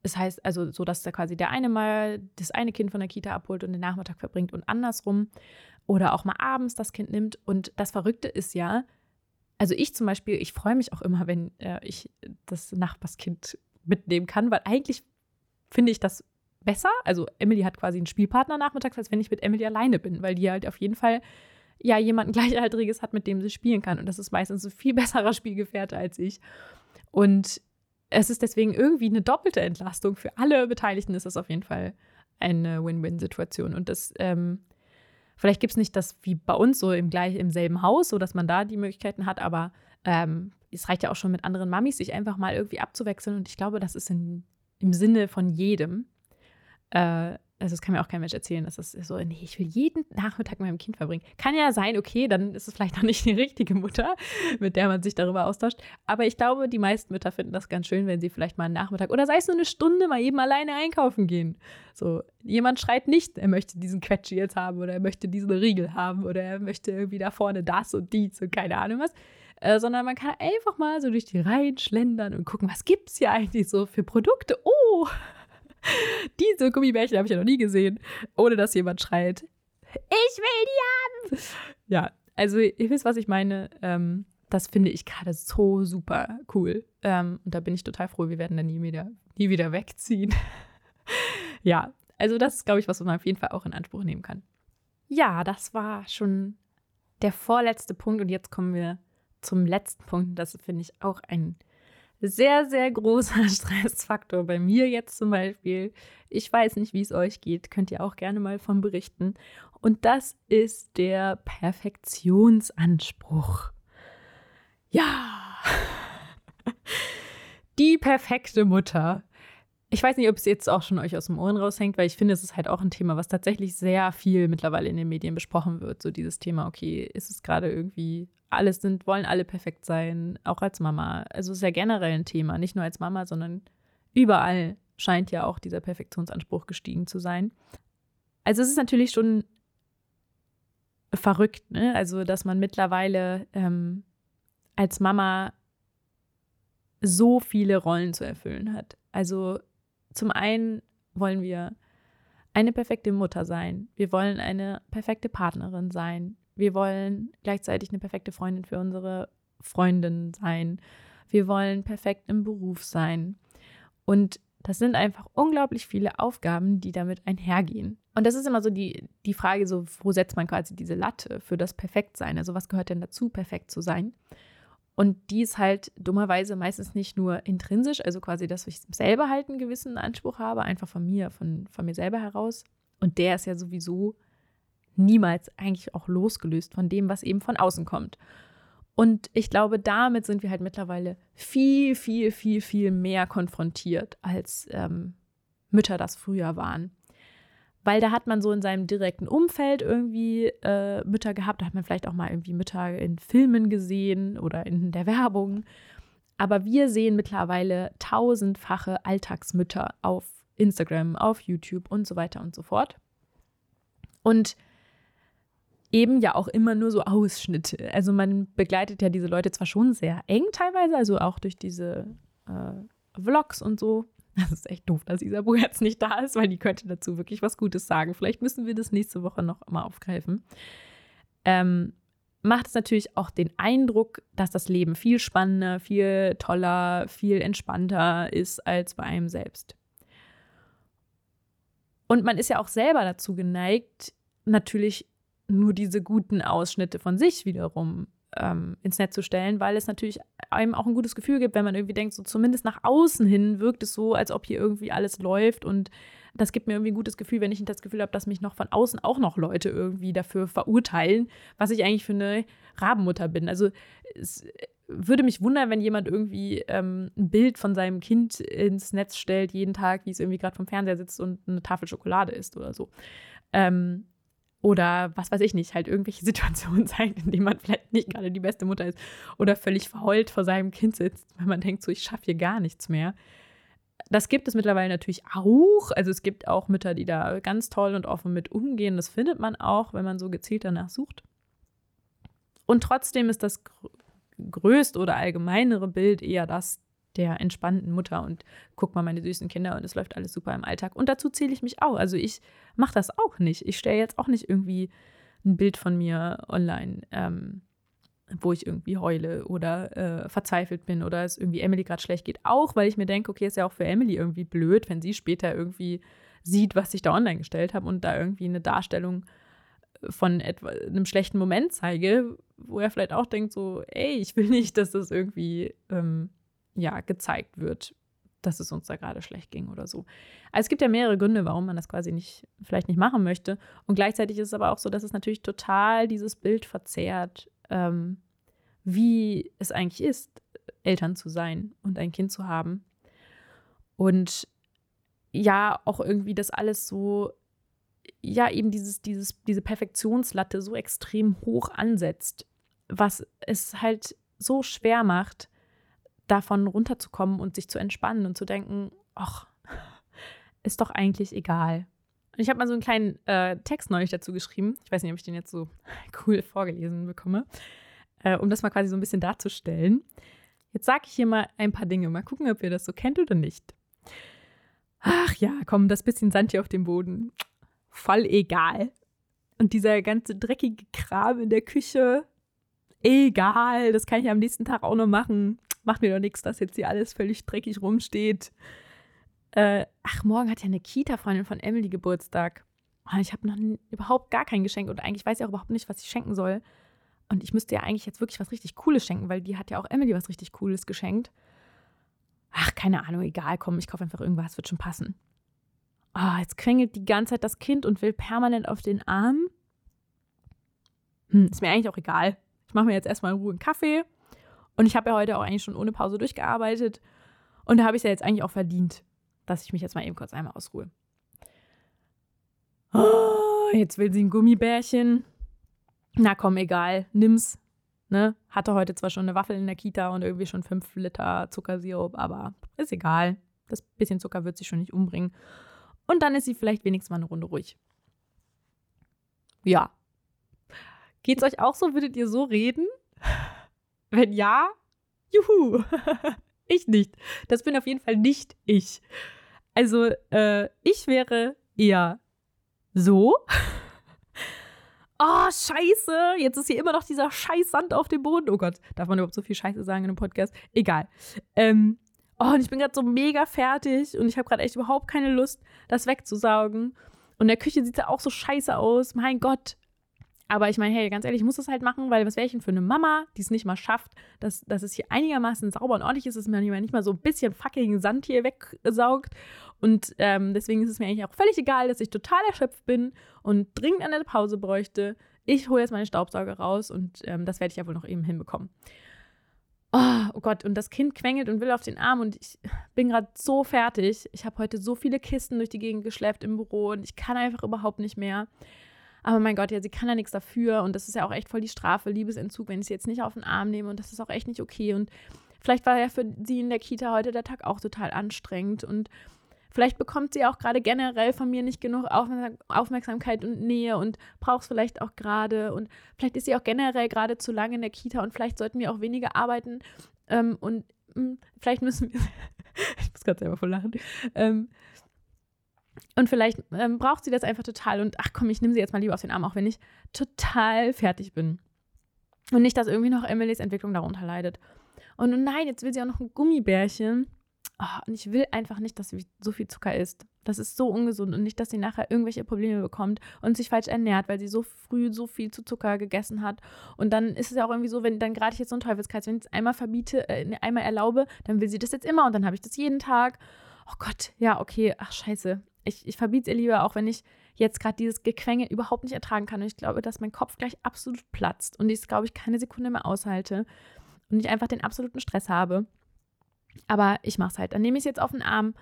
es das heißt also so, dass da quasi der eine mal das eine Kind von der Kita abholt und den Nachmittag verbringt und andersrum. Oder auch mal abends das Kind nimmt. Und das Verrückte ist ja, also ich zum Beispiel, ich freue mich auch immer, wenn äh, ich das Nachbarskind mitnehmen kann, weil eigentlich finde ich das besser. Also Emily hat quasi einen Spielpartner nachmittags, als wenn ich mit Emily alleine bin, weil die halt auf jeden Fall ja jemanden gleichaltriges hat, mit dem sie spielen kann. Und das ist meistens ein viel besserer Spielgefährte als ich. Und es ist deswegen irgendwie eine doppelte Entlastung. Für alle Beteiligten ist das auf jeden Fall eine Win-Win-Situation. Und das ähm, Vielleicht gibt es nicht das wie bei uns so im gleich im selben Haus, so dass man da die Möglichkeiten hat, aber ähm, es reicht ja auch schon mit anderen Mamis, sich einfach mal irgendwie abzuwechseln. Und ich glaube, das ist in, im Sinne von jedem. Äh, also das kann mir auch kein Mensch erzählen, dass das so, nee, ich will jeden Nachmittag mit meinem Kind verbringen. Kann ja sein, okay, dann ist es vielleicht noch nicht die richtige Mutter, mit der man sich darüber austauscht. Aber ich glaube, die meisten Mütter finden das ganz schön, wenn sie vielleicht mal einen Nachmittag oder sei es nur eine Stunde mal eben alleine einkaufen gehen. So, jemand schreit nicht, er möchte diesen Quetschi jetzt haben oder er möchte diesen Riegel haben oder er möchte irgendwie da vorne das und dies und keine Ahnung was. Äh, sondern man kann einfach mal so durch die Reihen schlendern und gucken, was gibt es hier eigentlich so für Produkte. Oh, diese Gummibärchen habe ich ja noch nie gesehen, ohne dass jemand schreit. Ich will die haben! Ja, also ihr wisst, was ich meine. Ähm, das finde ich gerade so super cool. Ähm, und da bin ich total froh, wir werden dann nie wieder, nie wieder wegziehen. ja, also das ist, glaube ich, was man auf jeden Fall auch in Anspruch nehmen kann. Ja, das war schon der vorletzte Punkt und jetzt kommen wir zum letzten Punkt. Das finde ich auch ein sehr, sehr großer Stressfaktor bei mir jetzt zum Beispiel. Ich weiß nicht, wie es euch geht, könnt ihr auch gerne mal von berichten. Und das ist der Perfektionsanspruch. Ja, die perfekte Mutter ich weiß nicht, ob es jetzt auch schon euch aus dem Ohren raushängt, weil ich finde, es ist halt auch ein Thema, was tatsächlich sehr viel mittlerweile in den Medien besprochen wird. So dieses Thema, okay, ist es gerade irgendwie, alles sind, wollen alle perfekt sein, auch als Mama. Also es ist ja generell ein Thema, nicht nur als Mama, sondern überall scheint ja auch dieser Perfektionsanspruch gestiegen zu sein. Also es ist natürlich schon verrückt, ne? Also, dass man mittlerweile ähm, als Mama so viele Rollen zu erfüllen hat. Also zum einen wollen wir eine perfekte Mutter sein. Wir wollen eine perfekte Partnerin sein. Wir wollen gleichzeitig eine perfekte Freundin für unsere Freundin sein. Wir wollen perfekt im Beruf sein. Und das sind einfach unglaublich viele Aufgaben, die damit einhergehen. Und das ist immer so die, die Frage, so, wo setzt man quasi diese Latte für das Perfektsein? Also was gehört denn dazu, perfekt zu sein? Und die ist halt dummerweise meistens nicht nur intrinsisch, also quasi, dass ich selber halt einen gewissen Anspruch habe, einfach von mir, von, von mir selber heraus. Und der ist ja sowieso niemals eigentlich auch losgelöst von dem, was eben von außen kommt. Und ich glaube, damit sind wir halt mittlerweile viel, viel, viel, viel mehr konfrontiert, als ähm, Mütter das früher waren weil da hat man so in seinem direkten Umfeld irgendwie äh, Mütter gehabt, da hat man vielleicht auch mal irgendwie Mütter in Filmen gesehen oder in der Werbung. Aber wir sehen mittlerweile tausendfache Alltagsmütter auf Instagram, auf YouTube und so weiter und so fort. Und eben ja auch immer nur so Ausschnitte. Also man begleitet ja diese Leute zwar schon sehr eng teilweise, also auch durch diese äh, Vlogs und so, das ist echt doof, dass Isabu jetzt nicht da ist, weil die könnte dazu wirklich was Gutes sagen. Vielleicht müssen wir das nächste Woche noch mal aufgreifen. Ähm, macht es natürlich auch den Eindruck, dass das Leben viel spannender, viel toller, viel entspannter ist als bei einem selbst. Und man ist ja auch selber dazu geneigt, natürlich nur diese guten Ausschnitte von sich wiederum ähm, ins Netz zu stellen, weil es natürlich einem auch ein gutes Gefühl gibt, wenn man irgendwie denkt, so zumindest nach außen hin wirkt es so, als ob hier irgendwie alles läuft und das gibt mir irgendwie ein gutes Gefühl, wenn ich nicht das Gefühl habe, dass mich noch von außen auch noch Leute irgendwie dafür verurteilen, was ich eigentlich für eine Rabenmutter bin. Also es würde mich wundern, wenn jemand irgendwie ähm, ein Bild von seinem Kind ins Netz stellt, jeden Tag, wie es irgendwie gerade vom Fernseher sitzt und eine Tafel Schokolade isst oder so. Ähm, oder was weiß ich nicht, halt irgendwelche Situationen zeigt, in denen man vielleicht nicht gerade die beste Mutter ist oder völlig verheult vor seinem Kind sitzt, weil man denkt, so, ich schaffe hier gar nichts mehr. Das gibt es mittlerweile natürlich auch. Also es gibt auch Mütter, die da ganz toll und offen mit umgehen. Das findet man auch, wenn man so gezielt danach sucht. Und trotzdem ist das größte oder allgemeinere Bild eher das der entspannten Mutter und guck mal meine süßen Kinder und es läuft alles super im Alltag. Und dazu zähle ich mich auch. Also ich mache das auch nicht. Ich stelle jetzt auch nicht irgendwie ein Bild von mir online, ähm, wo ich irgendwie heule oder äh, verzweifelt bin oder es irgendwie Emily gerade schlecht geht. Auch weil ich mir denke, okay, ist ja auch für Emily irgendwie blöd, wenn sie später irgendwie sieht, was ich da online gestellt habe und da irgendwie eine Darstellung von etwa einem schlechten Moment zeige, wo er vielleicht auch denkt, so, ey, ich will nicht, dass das irgendwie ähm, ja, gezeigt wird, dass es uns da gerade schlecht ging oder so. Also es gibt ja mehrere Gründe, warum man das quasi nicht, vielleicht nicht machen möchte. Und gleichzeitig ist es aber auch so, dass es natürlich total dieses Bild verzerrt, ähm, wie es eigentlich ist, Eltern zu sein und ein Kind zu haben. Und ja, auch irgendwie das alles so, ja, eben dieses, dieses, diese Perfektionslatte so extrem hoch ansetzt, was es halt so schwer macht, davon runterzukommen und sich zu entspannen und zu denken, ach, ist doch eigentlich egal. Und ich habe mal so einen kleinen äh, Text neulich dazu geschrieben. Ich weiß nicht, ob ich den jetzt so cool vorgelesen bekomme, äh, um das mal quasi so ein bisschen darzustellen. Jetzt sage ich hier mal ein paar Dinge. Mal gucken, ob ihr das so kennt oder nicht. Ach ja, komm, das bisschen Sand hier auf dem Boden. Voll egal. Und dieser ganze dreckige Kram in der Küche. Egal, das kann ich am nächsten Tag auch noch machen macht mir doch nichts, dass jetzt hier alles völlig dreckig rumsteht. Äh, ach, morgen hat ja eine Kita-Freundin von Emily Geburtstag. Oh, ich habe noch überhaupt gar kein Geschenk und eigentlich weiß ich auch überhaupt nicht, was ich schenken soll. Und ich müsste ja eigentlich jetzt wirklich was richtig Cooles schenken, weil die hat ja auch Emily was richtig Cooles geschenkt. Ach, keine Ahnung, egal, komm, ich kaufe einfach irgendwas, wird schon passen. Oh, jetzt quengelt die ganze Zeit das Kind und will permanent auf den Arm. Hm, ist mir eigentlich auch egal. Ich mache mir jetzt erstmal in Ruhe einen Kaffee und ich habe ja heute auch eigentlich schon ohne Pause durchgearbeitet. Und da habe ich es ja jetzt eigentlich auch verdient. dass ich mich jetzt mal eben kurz einmal ausruhe. Oh, jetzt will sie ein Gummibärchen. Na komm, egal, nimm's. Ne? Hatte heute zwar schon eine Waffel in der Kita und irgendwie schon fünf Liter Zuckersirup, aber ist egal. Das bisschen Zucker wird sie schon nicht umbringen. Und dann ist sie vielleicht wenigstens mal eine Runde ruhig. Ja. Geht's euch auch so? Würdet ihr so reden? Wenn ja, juhu. ich nicht. Das bin auf jeden Fall nicht ich. Also, äh, ich wäre eher so. Oh, scheiße. Jetzt ist hier immer noch dieser scheiß Sand auf dem Boden. Oh Gott, darf man überhaupt so viel Scheiße sagen in einem Podcast? Egal. Ähm, oh, und ich bin gerade so mega fertig und ich habe gerade echt überhaupt keine Lust, das wegzusaugen. Und in der Küche sieht es ja auch so scheiße aus. Mein Gott. Aber ich meine, hey, ganz ehrlich, ich muss das halt machen, weil was wäre ich denn für eine Mama, die es nicht mal schafft, dass, dass es hier einigermaßen sauber und ordentlich ist, dass man nicht mal so ein bisschen fucking Sand hier wegsaugt. Und ähm, deswegen ist es mir eigentlich auch völlig egal, dass ich total erschöpft bin und dringend eine Pause bräuchte. Ich hole jetzt meine Staubsauger raus und ähm, das werde ich ja wohl noch eben hinbekommen. Oh, oh, Gott, und das Kind quengelt und will auf den Arm und ich bin gerade so fertig. Ich habe heute so viele Kisten durch die Gegend geschleppt im Büro und ich kann einfach überhaupt nicht mehr. Aber mein Gott, ja, sie kann ja nichts dafür und das ist ja auch echt voll die Strafe, Liebesentzug, wenn ich sie jetzt nicht auf den Arm nehme und das ist auch echt nicht okay. Und vielleicht war ja für sie in der Kita heute der Tag auch total anstrengend und Vielleicht bekommt sie auch gerade generell von mir nicht genug Aufmerksamkeit und Nähe und braucht es vielleicht auch gerade. Und vielleicht ist sie auch generell gerade zu lange in der Kita und vielleicht sollten wir auch weniger arbeiten. Ähm, und mh, hm, vielleicht müssen wir. ich muss gerade selber voll lachen. Ähm, und vielleicht ähm, braucht sie das einfach total und ach komm, ich nehme sie jetzt mal lieber auf den Arm, auch wenn ich total fertig bin. Und nicht, dass irgendwie noch Emilys Entwicklung darunter leidet. Und nein, jetzt will sie auch noch ein Gummibärchen. Oh, und ich will einfach nicht, dass sie so viel Zucker isst. Das ist so ungesund und nicht, dass sie nachher irgendwelche Probleme bekommt und sich falsch ernährt, weil sie so früh so viel zu Zucker gegessen hat. Und dann ist es ja auch irgendwie so, wenn dann gerade ich jetzt so ein Teufelskreis, wenn ich es einmal verbiete, äh, einmal erlaube, dann will sie das jetzt immer und dann habe ich das jeden Tag. Oh Gott, ja, okay, ach scheiße. Ich, ich verbiete es ihr lieber, auch wenn ich jetzt gerade dieses Gequengel überhaupt nicht ertragen kann. Und ich glaube, dass mein Kopf gleich absolut platzt und ich es, glaube ich, keine Sekunde mehr aushalte und ich einfach den absoluten Stress habe. Aber ich mache es halt. Dann nehme ich es jetzt auf den Arm,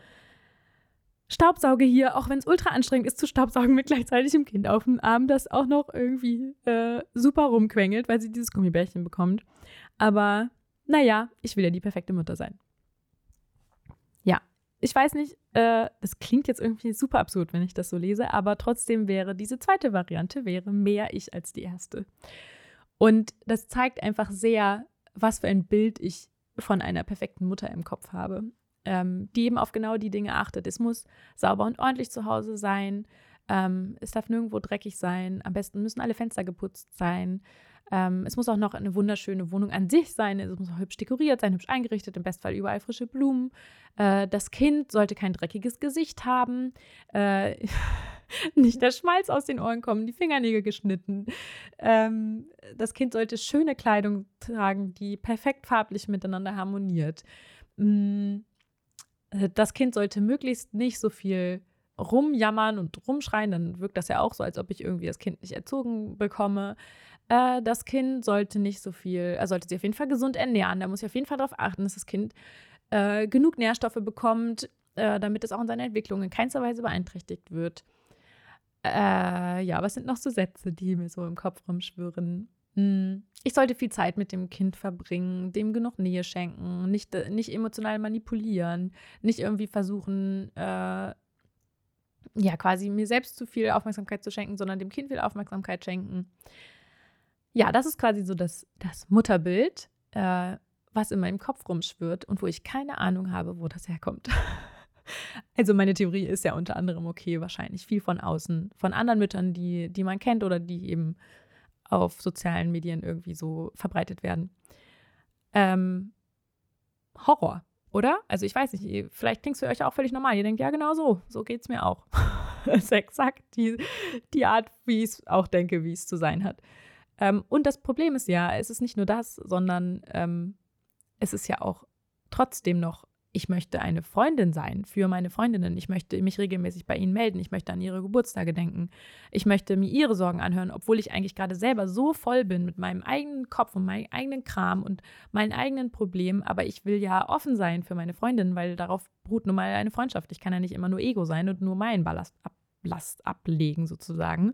Staubsauge hier, auch wenn es ultra anstrengend ist zu staubsaugen mit gleichzeitig dem Kind auf dem Arm, das auch noch irgendwie äh, super rumquengelt, weil sie dieses Gummibärchen bekommt. Aber naja, ich will ja die perfekte Mutter sein. Ich weiß nicht, äh, das klingt jetzt irgendwie super absurd, wenn ich das so lese, aber trotzdem wäre diese zweite Variante wäre mehr ich als die erste. Und das zeigt einfach sehr, was für ein Bild ich von einer perfekten Mutter im Kopf habe, ähm, die eben auf genau die Dinge achtet. Es muss sauber und ordentlich zu Hause sein. Ähm, es darf nirgendwo dreckig sein. Am besten müssen alle Fenster geputzt sein. Ähm, es muss auch noch eine wunderschöne Wohnung an sich sein. Es muss auch hübsch dekoriert sein, hübsch eingerichtet, im Bestfall überall frische Blumen. Äh, das Kind sollte kein dreckiges Gesicht haben. Äh, nicht der Schmalz aus den Ohren kommen, die Fingernägel geschnitten. Ähm, das Kind sollte schöne Kleidung tragen, die perfekt farblich miteinander harmoniert. Mm, äh, das Kind sollte möglichst nicht so viel rumjammern und rumschreien, dann wirkt das ja auch so, als ob ich irgendwie das Kind nicht erzogen bekomme. Äh, das Kind sollte nicht so viel, er sollte sich auf jeden Fall gesund ernähren. Da muss ich auf jeden Fall darauf achten, dass das Kind äh, genug Nährstoffe bekommt, äh, damit es auch in seiner Entwicklung in keinster Weise beeinträchtigt wird. Äh, ja, was sind noch so Sätze, die mir so im Kopf rumschwirren? Hm, ich sollte viel Zeit mit dem Kind verbringen, dem genug Nähe schenken, nicht, äh, nicht emotional manipulieren, nicht irgendwie versuchen, äh, ja, quasi mir selbst zu viel Aufmerksamkeit zu schenken, sondern dem Kind viel Aufmerksamkeit schenken. Ja, das ist quasi so das, das Mutterbild, äh, was in meinem Kopf rumschwirrt und wo ich keine Ahnung habe, wo das herkommt. Also meine Theorie ist ja unter anderem okay, wahrscheinlich viel von außen, von anderen Müttern, die, die man kennt oder die eben auf sozialen Medien irgendwie so verbreitet werden. Ähm, Horror, oder? Also ich weiß nicht, vielleicht klingt es für euch auch völlig normal. Ihr denkt, ja genau so, so geht es mir auch. das ist exakt die, die Art, wie ich es auch denke, wie es zu sein hat. Ähm, und das Problem ist ja, es ist nicht nur das, sondern ähm, es ist ja auch trotzdem noch ich möchte eine Freundin sein für meine Freundinnen. Ich möchte mich regelmäßig bei ihnen melden. Ich möchte an ihre Geburtstage denken. Ich möchte mir ihre Sorgen anhören, obwohl ich eigentlich gerade selber so voll bin mit meinem eigenen Kopf und meinem eigenen Kram und meinen eigenen Problemen. Aber ich will ja offen sein für meine Freundinnen, weil darauf beruht nun mal eine Freundschaft. Ich kann ja nicht immer nur Ego sein und nur meinen Ballast ab, Last ablegen sozusagen.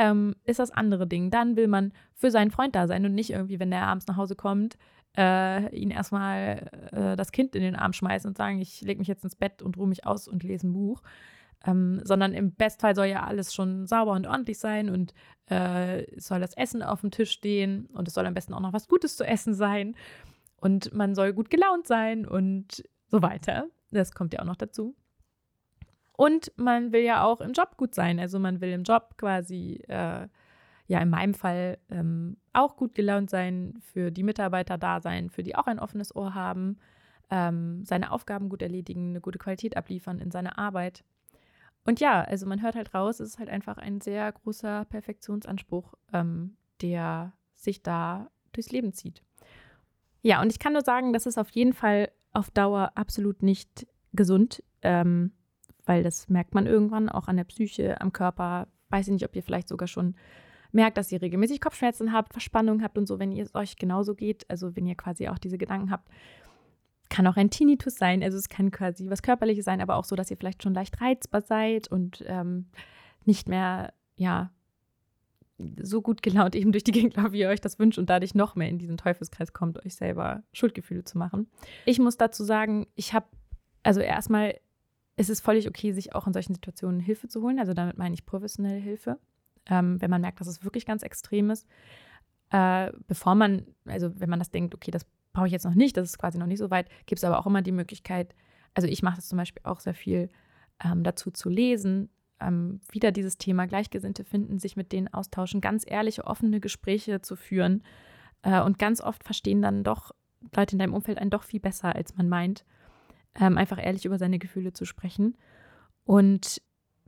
Ähm, ist das andere Ding. Dann will man für seinen Freund da sein und nicht irgendwie, wenn der abends nach Hause kommt, äh, ihn erstmal äh, das Kind in den Arm schmeißen und sagen, ich lege mich jetzt ins Bett und ruhe mich aus und lese ein Buch. Ähm, sondern im Bestfall soll ja alles schon sauber und ordentlich sein und äh, soll das Essen auf dem Tisch stehen und es soll am besten auch noch was Gutes zu essen sein und man soll gut gelaunt sein und so weiter. Das kommt ja auch noch dazu. Und man will ja auch im Job gut sein. Also man will im Job quasi äh, ja in meinem Fall ähm, auch gut gelaunt sein, für die Mitarbeiter da sein, für die auch ein offenes Ohr haben, ähm, seine Aufgaben gut erledigen, eine gute Qualität abliefern in seiner Arbeit. Und ja, also man hört halt raus, es ist halt einfach ein sehr großer Perfektionsanspruch, ähm, der sich da durchs Leben zieht. Ja, und ich kann nur sagen, das ist auf jeden Fall auf Dauer absolut nicht gesund, ähm, weil das merkt man irgendwann auch an der Psyche, am Körper. Weiß ich nicht, ob ihr vielleicht sogar schon merkt, dass ihr regelmäßig Kopfschmerzen habt, Verspannung habt und so, wenn es euch genauso geht, also wenn ihr quasi auch diese Gedanken habt, kann auch ein Tinnitus sein, also es kann quasi was Körperliches sein, aber auch so, dass ihr vielleicht schon leicht reizbar seid und ähm, nicht mehr, ja, so gut gelaunt eben durch die Gegend lauft, wie ihr euch das wünscht und dadurch noch mehr in diesen Teufelskreis kommt, euch selber Schuldgefühle zu machen. Ich muss dazu sagen, ich habe, also erstmal ist es völlig okay, sich auch in solchen Situationen Hilfe zu holen. Also damit meine ich professionelle Hilfe ähm, wenn man merkt, dass es wirklich ganz extrem ist. Äh, bevor man, also wenn man das denkt, okay, das brauche ich jetzt noch nicht, das ist quasi noch nicht so weit, gibt es aber auch immer die Möglichkeit, also ich mache das zum Beispiel auch sehr viel ähm, dazu zu lesen, ähm, wieder dieses Thema Gleichgesinnte finden, sich mit denen austauschen, ganz ehrliche, offene Gespräche zu führen. Äh, und ganz oft verstehen dann doch Leute in deinem Umfeld einen doch viel besser, als man meint. Ähm, einfach ehrlich über seine Gefühle zu sprechen. Und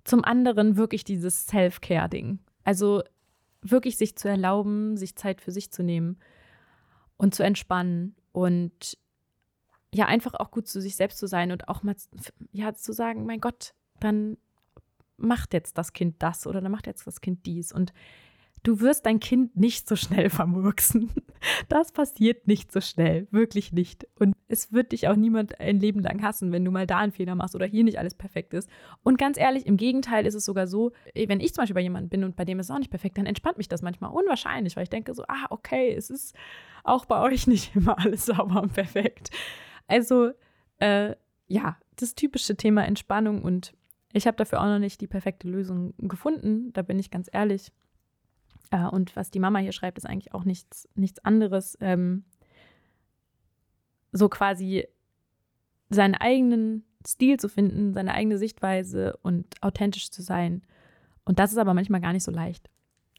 zum anderen wirklich dieses Self-Care-Ding. Also wirklich sich zu erlauben, sich Zeit für sich zu nehmen und zu entspannen und ja, einfach auch gut zu sich selbst zu sein und auch mal ja, zu sagen, mein Gott, dann macht jetzt das Kind das oder dann macht jetzt das Kind dies. Und Du wirst dein Kind nicht so schnell vermurksen. Das passiert nicht so schnell, wirklich nicht. Und es wird dich auch niemand ein Leben lang hassen, wenn du mal da einen Fehler machst oder hier nicht alles perfekt ist. Und ganz ehrlich, im Gegenteil ist es sogar so, wenn ich zum Beispiel bei jemandem bin und bei dem ist es auch nicht perfekt, dann entspannt mich das manchmal unwahrscheinlich, weil ich denke so, ah, okay, es ist auch bei euch nicht immer alles sauber und perfekt. Also, äh, ja, das typische Thema Entspannung und ich habe dafür auch noch nicht die perfekte Lösung gefunden, da bin ich ganz ehrlich. Äh, und was die Mama hier schreibt, ist eigentlich auch nichts, nichts anderes. Ähm, so quasi seinen eigenen Stil zu finden, seine eigene Sichtweise und authentisch zu sein. Und das ist aber manchmal gar nicht so leicht.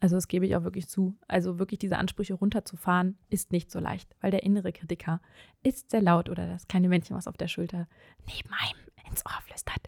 Also das gebe ich auch wirklich zu. Also wirklich diese Ansprüche runterzufahren, ist nicht so leicht, weil der innere Kritiker ist sehr laut oder das kleine Männchen, was auf der Schulter neben einem ins Ohr flüstert.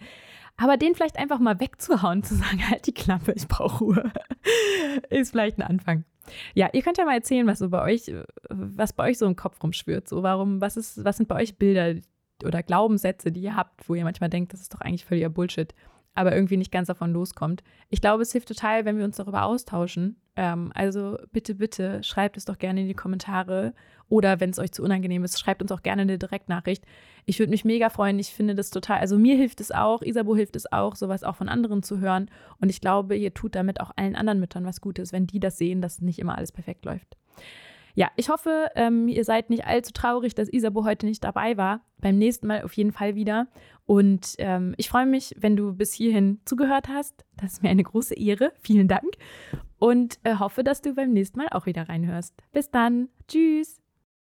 Aber den vielleicht einfach mal wegzuhauen, zu sagen, halt die Klappe, ich brauche Ruhe, ist vielleicht ein Anfang. Ja, ihr könnt ja mal erzählen, was so bei euch, was bei euch so im Kopf rumschwirrt. So, warum, was ist, was sind bei euch Bilder oder Glaubenssätze, die ihr habt, wo ihr manchmal denkt, das ist doch eigentlich völliger Bullshit aber irgendwie nicht ganz davon loskommt. Ich glaube, es hilft total, wenn wir uns darüber austauschen. Ähm, also bitte, bitte schreibt es doch gerne in die Kommentare oder wenn es euch zu unangenehm ist, schreibt uns auch gerne eine Direktnachricht. Ich würde mich mega freuen. Ich finde das total, also mir hilft es auch, Isabo hilft es auch, sowas auch von anderen zu hören. Und ich glaube, ihr tut damit auch allen anderen Müttern was Gutes, wenn die das sehen, dass nicht immer alles perfekt läuft. Ja, ich hoffe, ähm, ihr seid nicht allzu traurig, dass Isabo heute nicht dabei war. Beim nächsten Mal auf jeden Fall wieder. Und ähm, ich freue mich, wenn du bis hierhin zugehört hast. Das ist mir eine große Ehre. Vielen Dank. Und äh, hoffe, dass du beim nächsten Mal auch wieder reinhörst. Bis dann. Tschüss.